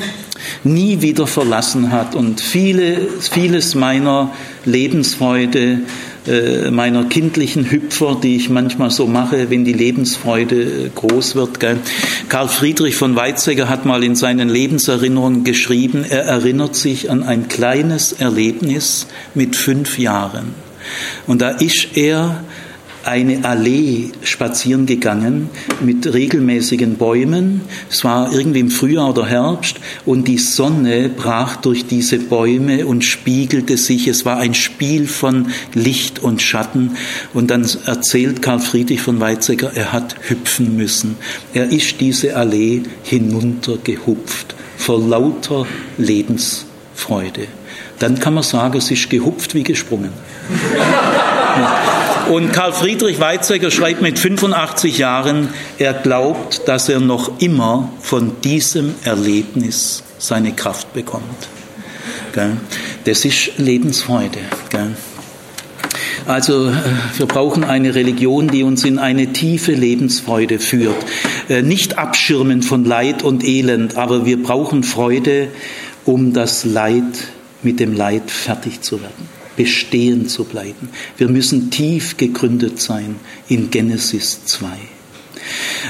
nie wieder verlassen hat und viele, vieles meiner Lebensfreude, äh, meiner kindlichen Hüpfer, die ich manchmal so mache, wenn die Lebensfreude äh, groß wird. Gell. Karl Friedrich von Weizsäcker hat mal in seinen Lebenserinnerungen geschrieben, er erinnert sich an ein kleines Erlebnis mit fünf Jahren. Und da ist er eine Allee spazieren gegangen mit regelmäßigen Bäumen. Es war irgendwie im Frühjahr oder Herbst und die Sonne brach durch diese Bäume und spiegelte sich. Es war ein Spiel von Licht und Schatten. Und dann erzählt Karl Friedrich von Weizsäcker, er hat hüpfen müssen. Er ist diese Allee hinuntergehupft vor lauter Lebensfreude. Dann kann man sagen, es ist gehupft wie gesprungen. Und Karl Friedrich Weizsäcker schreibt mit 85 Jahren, er glaubt, dass er noch immer von diesem Erlebnis seine Kraft bekommt. Das ist Lebensfreude. Also äh, wir brauchen eine Religion, die uns in eine tiefe Lebensfreude führt. Äh, nicht abschirmen von Leid und Elend, aber wir brauchen Freude, um das Leid mit dem Leid fertig zu werden bestehen zu bleiben. Wir müssen tief gegründet sein in Genesis 2.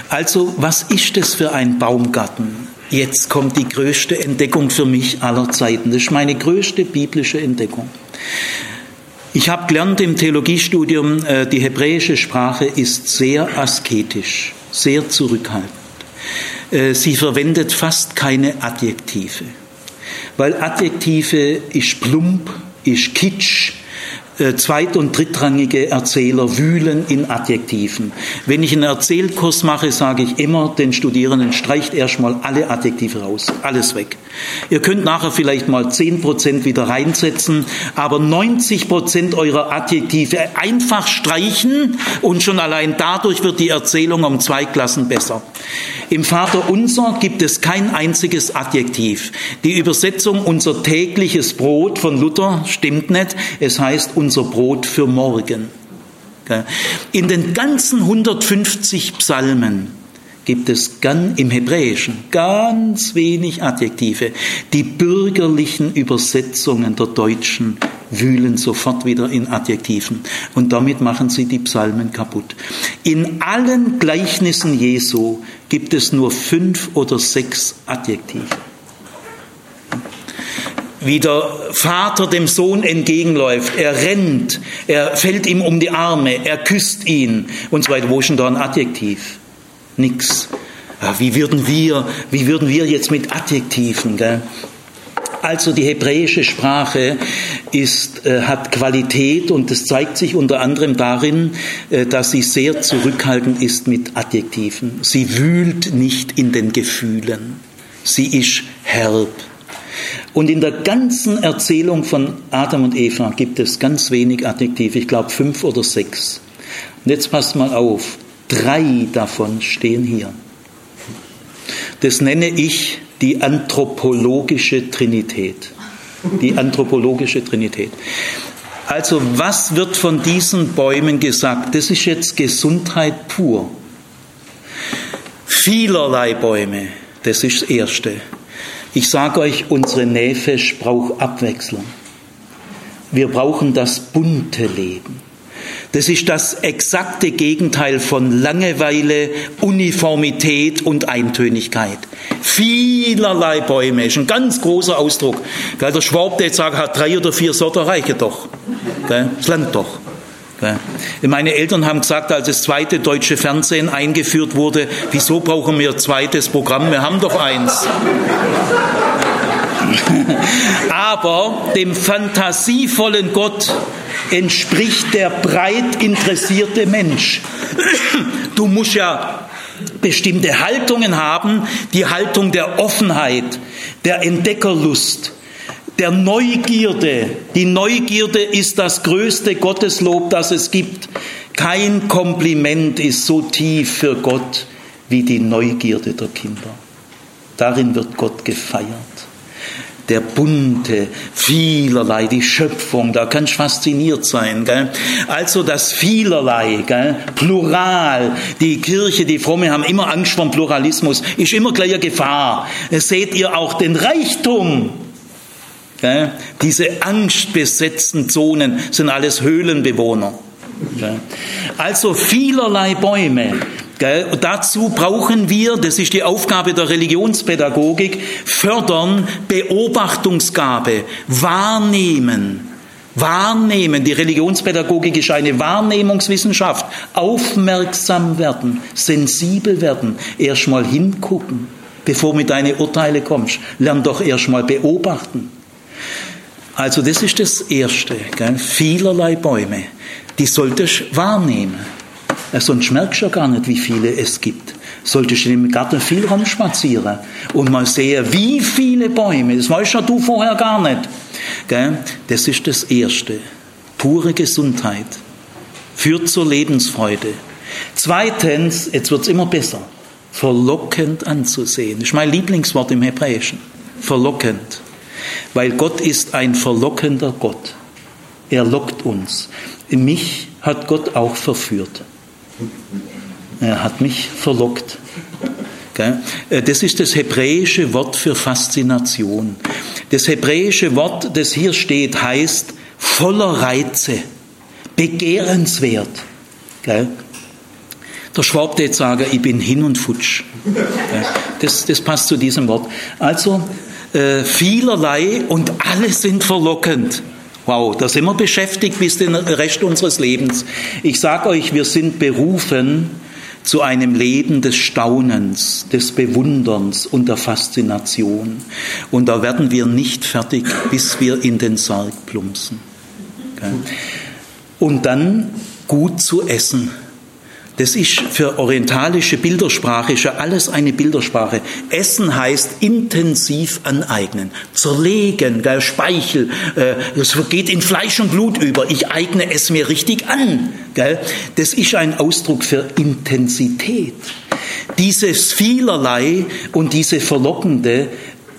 Also, was ist das für ein Baumgarten? Jetzt kommt die größte Entdeckung für mich aller Zeiten. Das ist meine größte biblische Entdeckung. Ich habe gelernt im Theologiestudium, äh, die hebräische Sprache ist sehr asketisch, sehr zurückhaltend. Äh, sie verwendet fast keine Adjektive, weil Adjektive ist plump, ist Kitsch, zweit- und drittrangige Erzähler wühlen in Adjektiven. Wenn ich einen Erzählkurs mache, sage ich immer den Studierenden, streicht erstmal alle Adjektive raus, alles weg. Ihr könnt nachher vielleicht mal 10% wieder reinsetzen, aber 90% eurer Adjektive einfach streichen und schon allein dadurch wird die Erzählung um zwei Klassen besser. Im Vater Unser gibt es kein einziges Adjektiv. Die Übersetzung unser tägliches Brot von Luther stimmt nicht. Es heißt unser Brot für morgen. In den ganzen 150 Psalmen gibt es im Hebräischen ganz wenig Adjektive. Die bürgerlichen Übersetzungen der Deutschen wühlen sofort wieder in Adjektiven und damit machen sie die Psalmen kaputt. In allen Gleichnissen Jesu gibt es nur fünf oder sechs Adjektive wie der Vater dem Sohn entgegenläuft. Er rennt, er fällt ihm um die Arme, er küsst ihn und so weiter. Wo ist denn da ein Adjektiv? Nix. Ja, wie würden wir, wie würden wir jetzt mit Adjektiven, gell? Also die hebräische Sprache ist, äh, hat Qualität und das zeigt sich unter anderem darin, äh, dass sie sehr zurückhaltend ist mit Adjektiven. Sie wühlt nicht in den Gefühlen. Sie ist herb. Und in der ganzen Erzählung von Adam und Eva gibt es ganz wenig Adjektive, ich glaube fünf oder sechs. Und jetzt passt mal auf, drei davon stehen hier. Das nenne ich die anthropologische Trinität. Die anthropologische Trinität. Also was wird von diesen Bäumen gesagt? Das ist jetzt Gesundheit pur. Vielerlei Bäume, das ist das Erste. Ich sage euch, unsere Nähfisch braucht Abwechslung. Wir brauchen das bunte Leben. Das ist das exakte Gegenteil von Langeweile, Uniformität und Eintönigkeit. Vielerlei Bäume ist ein ganz großer Ausdruck. Der Schwab, der jetzt sagt, hat drei oder vier Sorten, reiche doch. Das langt doch. Meine Eltern haben gesagt, als das zweite deutsche Fernsehen eingeführt wurde, wieso brauchen wir ein zweites Programm? Wir haben doch eins. Aber dem fantasievollen Gott entspricht der breit interessierte Mensch. Du musst ja bestimmte Haltungen haben, die Haltung der Offenheit, der Entdeckerlust, der Neugierde. Die Neugierde ist das größte Gotteslob, das es gibt. Kein Kompliment ist so tief für Gott wie die Neugierde der Kinder. Darin wird Gott gefeiert. Der bunte, vielerlei, die Schöpfung, da kannst du fasziniert sein. Gell? Also das vielerlei, gell? Plural. Die Kirche, die Fromme haben immer Angst vor Pluralismus, ist immer gleich eine Gefahr. Seht ihr auch den Reichtum? Diese angstbesetzten Zonen sind alles Höhlenbewohner. Also vielerlei Bäume. Dazu brauchen wir, das ist die Aufgabe der Religionspädagogik, fördern Beobachtungsgabe, wahrnehmen. Wahrnehmen, die Religionspädagogik ist eine Wahrnehmungswissenschaft. Aufmerksam werden, sensibel werden, erstmal hingucken, bevor mit deine Urteile kommst. Lern doch erstmal beobachten. Also das ist das Erste. Gell? Vielerlei Bäume, die solltest du wahrnehmen. Sonst merkst du ja gar nicht, wie viele es gibt. Solltest du im Garten viel rumspazieren und mal sehen, wie viele Bäume, das weißt ja du vorher gar nicht. Gell? Das ist das Erste. Pure Gesundheit führt zur Lebensfreude. Zweitens, jetzt wird es immer besser, verlockend anzusehen. Das ist mein Lieblingswort im Hebräischen. Verlockend. Weil Gott ist ein verlockender Gott. Er lockt uns. Mich hat Gott auch verführt. Er hat mich verlockt. Äh, das ist das hebräische Wort für Faszination. Das hebräische Wort, das hier steht, heißt voller Reize, begehrenswert. Der Schwab sagen, ich bin hin und futsch. Das, das passt zu diesem Wort. Also äh, vielerlei und alle sind verlockend. Wow, da sind wir beschäftigt bis den Rest unseres Lebens. Ich sage euch, wir sind berufen zu einem Leben des Staunens, des Bewunderns und der Faszination. Und da werden wir nicht fertig, bis wir in den Sarg plumpsen. Und dann gut zu essen. Das ist für orientalische Bildersprache ist ja alles eine Bildersprache. Essen heißt intensiv aneignen, zerlegen, der Speichel, äh, das geht in Fleisch und Blut über. Ich eigne es mir richtig an. Gell? Das ist ein Ausdruck für Intensität. Dieses vielerlei und diese verlockende,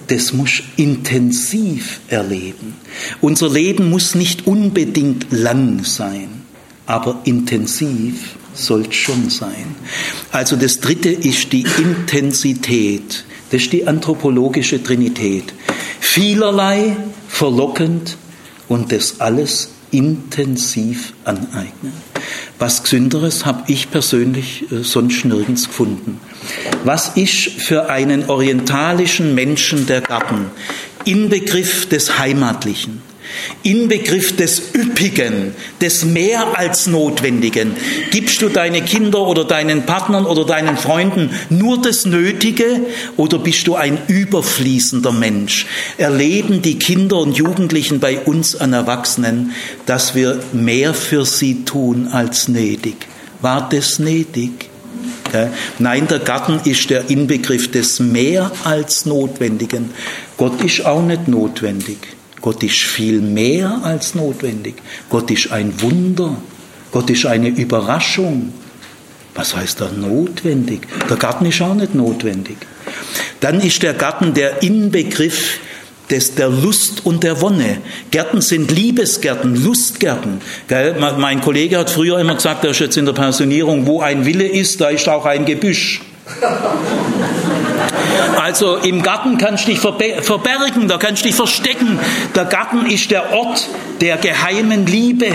das muss intensiv erleben. Unser Leben muss nicht unbedingt lang sein, aber intensiv soll schon sein. Also das dritte ist die Intensität. Das ist die anthropologische Trinität. Vielerlei verlockend und das alles intensiv aneignen. Was Gesünderes habe ich persönlich äh, sonst nirgends gefunden. Was ist für einen orientalischen Menschen der Garten? Inbegriff des Heimatlichen. Inbegriff des Üppigen, des mehr als Notwendigen. Gibst du deine Kinder oder deinen Partnern oder deinen Freunden nur das Nötige oder bist du ein überfließender Mensch? Erleben die Kinder und Jugendlichen bei uns an Erwachsenen, dass wir mehr für sie tun als nötig? War das nötig? Nein, der Garten ist der Inbegriff des mehr als Notwendigen. Gott ist auch nicht notwendig. Gott ist viel mehr als notwendig. Gott ist ein Wunder. Gott ist eine Überraschung. Was heißt da notwendig? Der Garten ist auch nicht notwendig. Dann ist der Garten der Inbegriff des, der Lust und der Wonne. Gärten sind Liebesgärten, Lustgärten. Mein Kollege hat früher immer gesagt, er ist jetzt in der Pensionierung, wo ein Wille ist, da ist auch ein Gebüsch. Also im Garten kannst du dich verbergen, da kannst du dich verstecken. Der Garten ist der Ort der geheimen Liebe.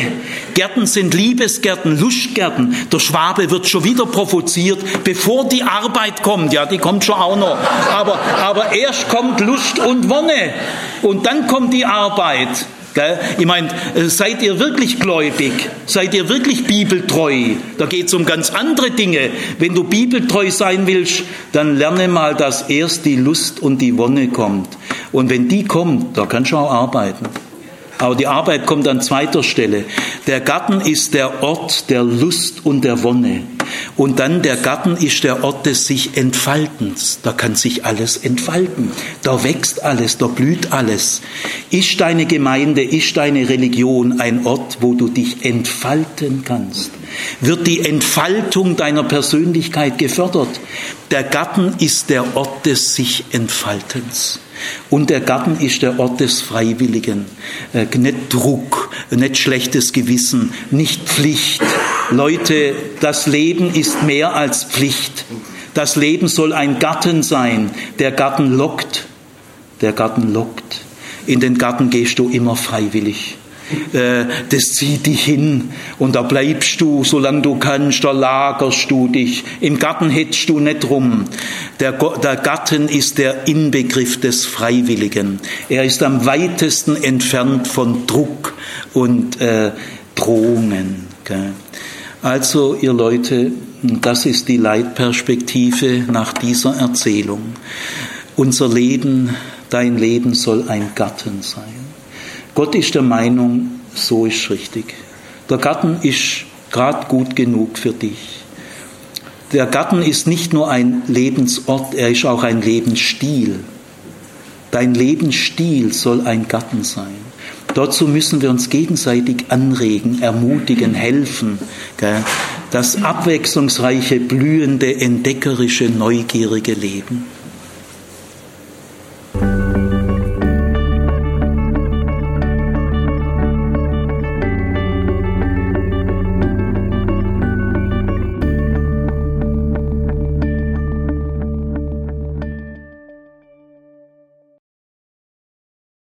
Gärten sind Liebesgärten, Lustgärten. Der Schwabe wird schon wieder provoziert, bevor die Arbeit kommt. Ja, die kommt schon auch noch. Aber, aber erst kommt Lust und Wonne. Und dann kommt die Arbeit. Ich meine, äh, seid ihr wirklich gläubig? Seid ihr wirklich bibeltreu? Da geht es um ganz andere Dinge. Wenn du bibeltreu sein willst, dann lerne mal, dass erst die Lust und die Wonne kommt. Und wenn die kommt, da kannst du auch arbeiten. Aber die Arbeit kommt an zweiter Stelle. Der Garten ist der Ort der Lust und der Wonne. Und dann der Garten ist der Ort des sich Entfaltens. Da kann sich alles entfalten. Da wächst alles, da blüht alles. Ist deine Gemeinde, ist deine Religion ein Ort, wo du dich entfalten kannst? Wird die Entfaltung deiner Persönlichkeit gefördert? Der Garten ist der Ort des sich Entfaltens. Und der Garten ist der Ort des Freiwilligen. Äh, nicht Druck, nicht schlechtes Gewissen, nicht Pflicht. Leute, das Leben ist mehr als Pflicht. Das Leben soll ein Garten sein. Der Garten lockt. Der Garten lockt. In den Garten gehst du immer freiwillig. Äh, das zieht dich hin und da bleibst du, solange du kannst, da lagerst du dich. Im Garten hetzt du nicht rum. Der, der Garten ist der Inbegriff des Freiwilligen. Er ist am weitesten entfernt von Druck und äh, Drohungen. Gell. Also, ihr Leute, das ist die Leitperspektive nach dieser Erzählung. Unser Leben, dein Leben soll ein Garten sein. Gott ist der Meinung, so ist richtig. Der Garten ist gerade gut genug für dich. Der Garten ist nicht nur ein Lebensort, er ist auch ein Lebensstil. Dein Lebensstil soll ein Garten sein. Dazu müssen wir uns gegenseitig anregen, ermutigen, helfen. Das abwechslungsreiche, blühende, entdeckerische, neugierige Leben.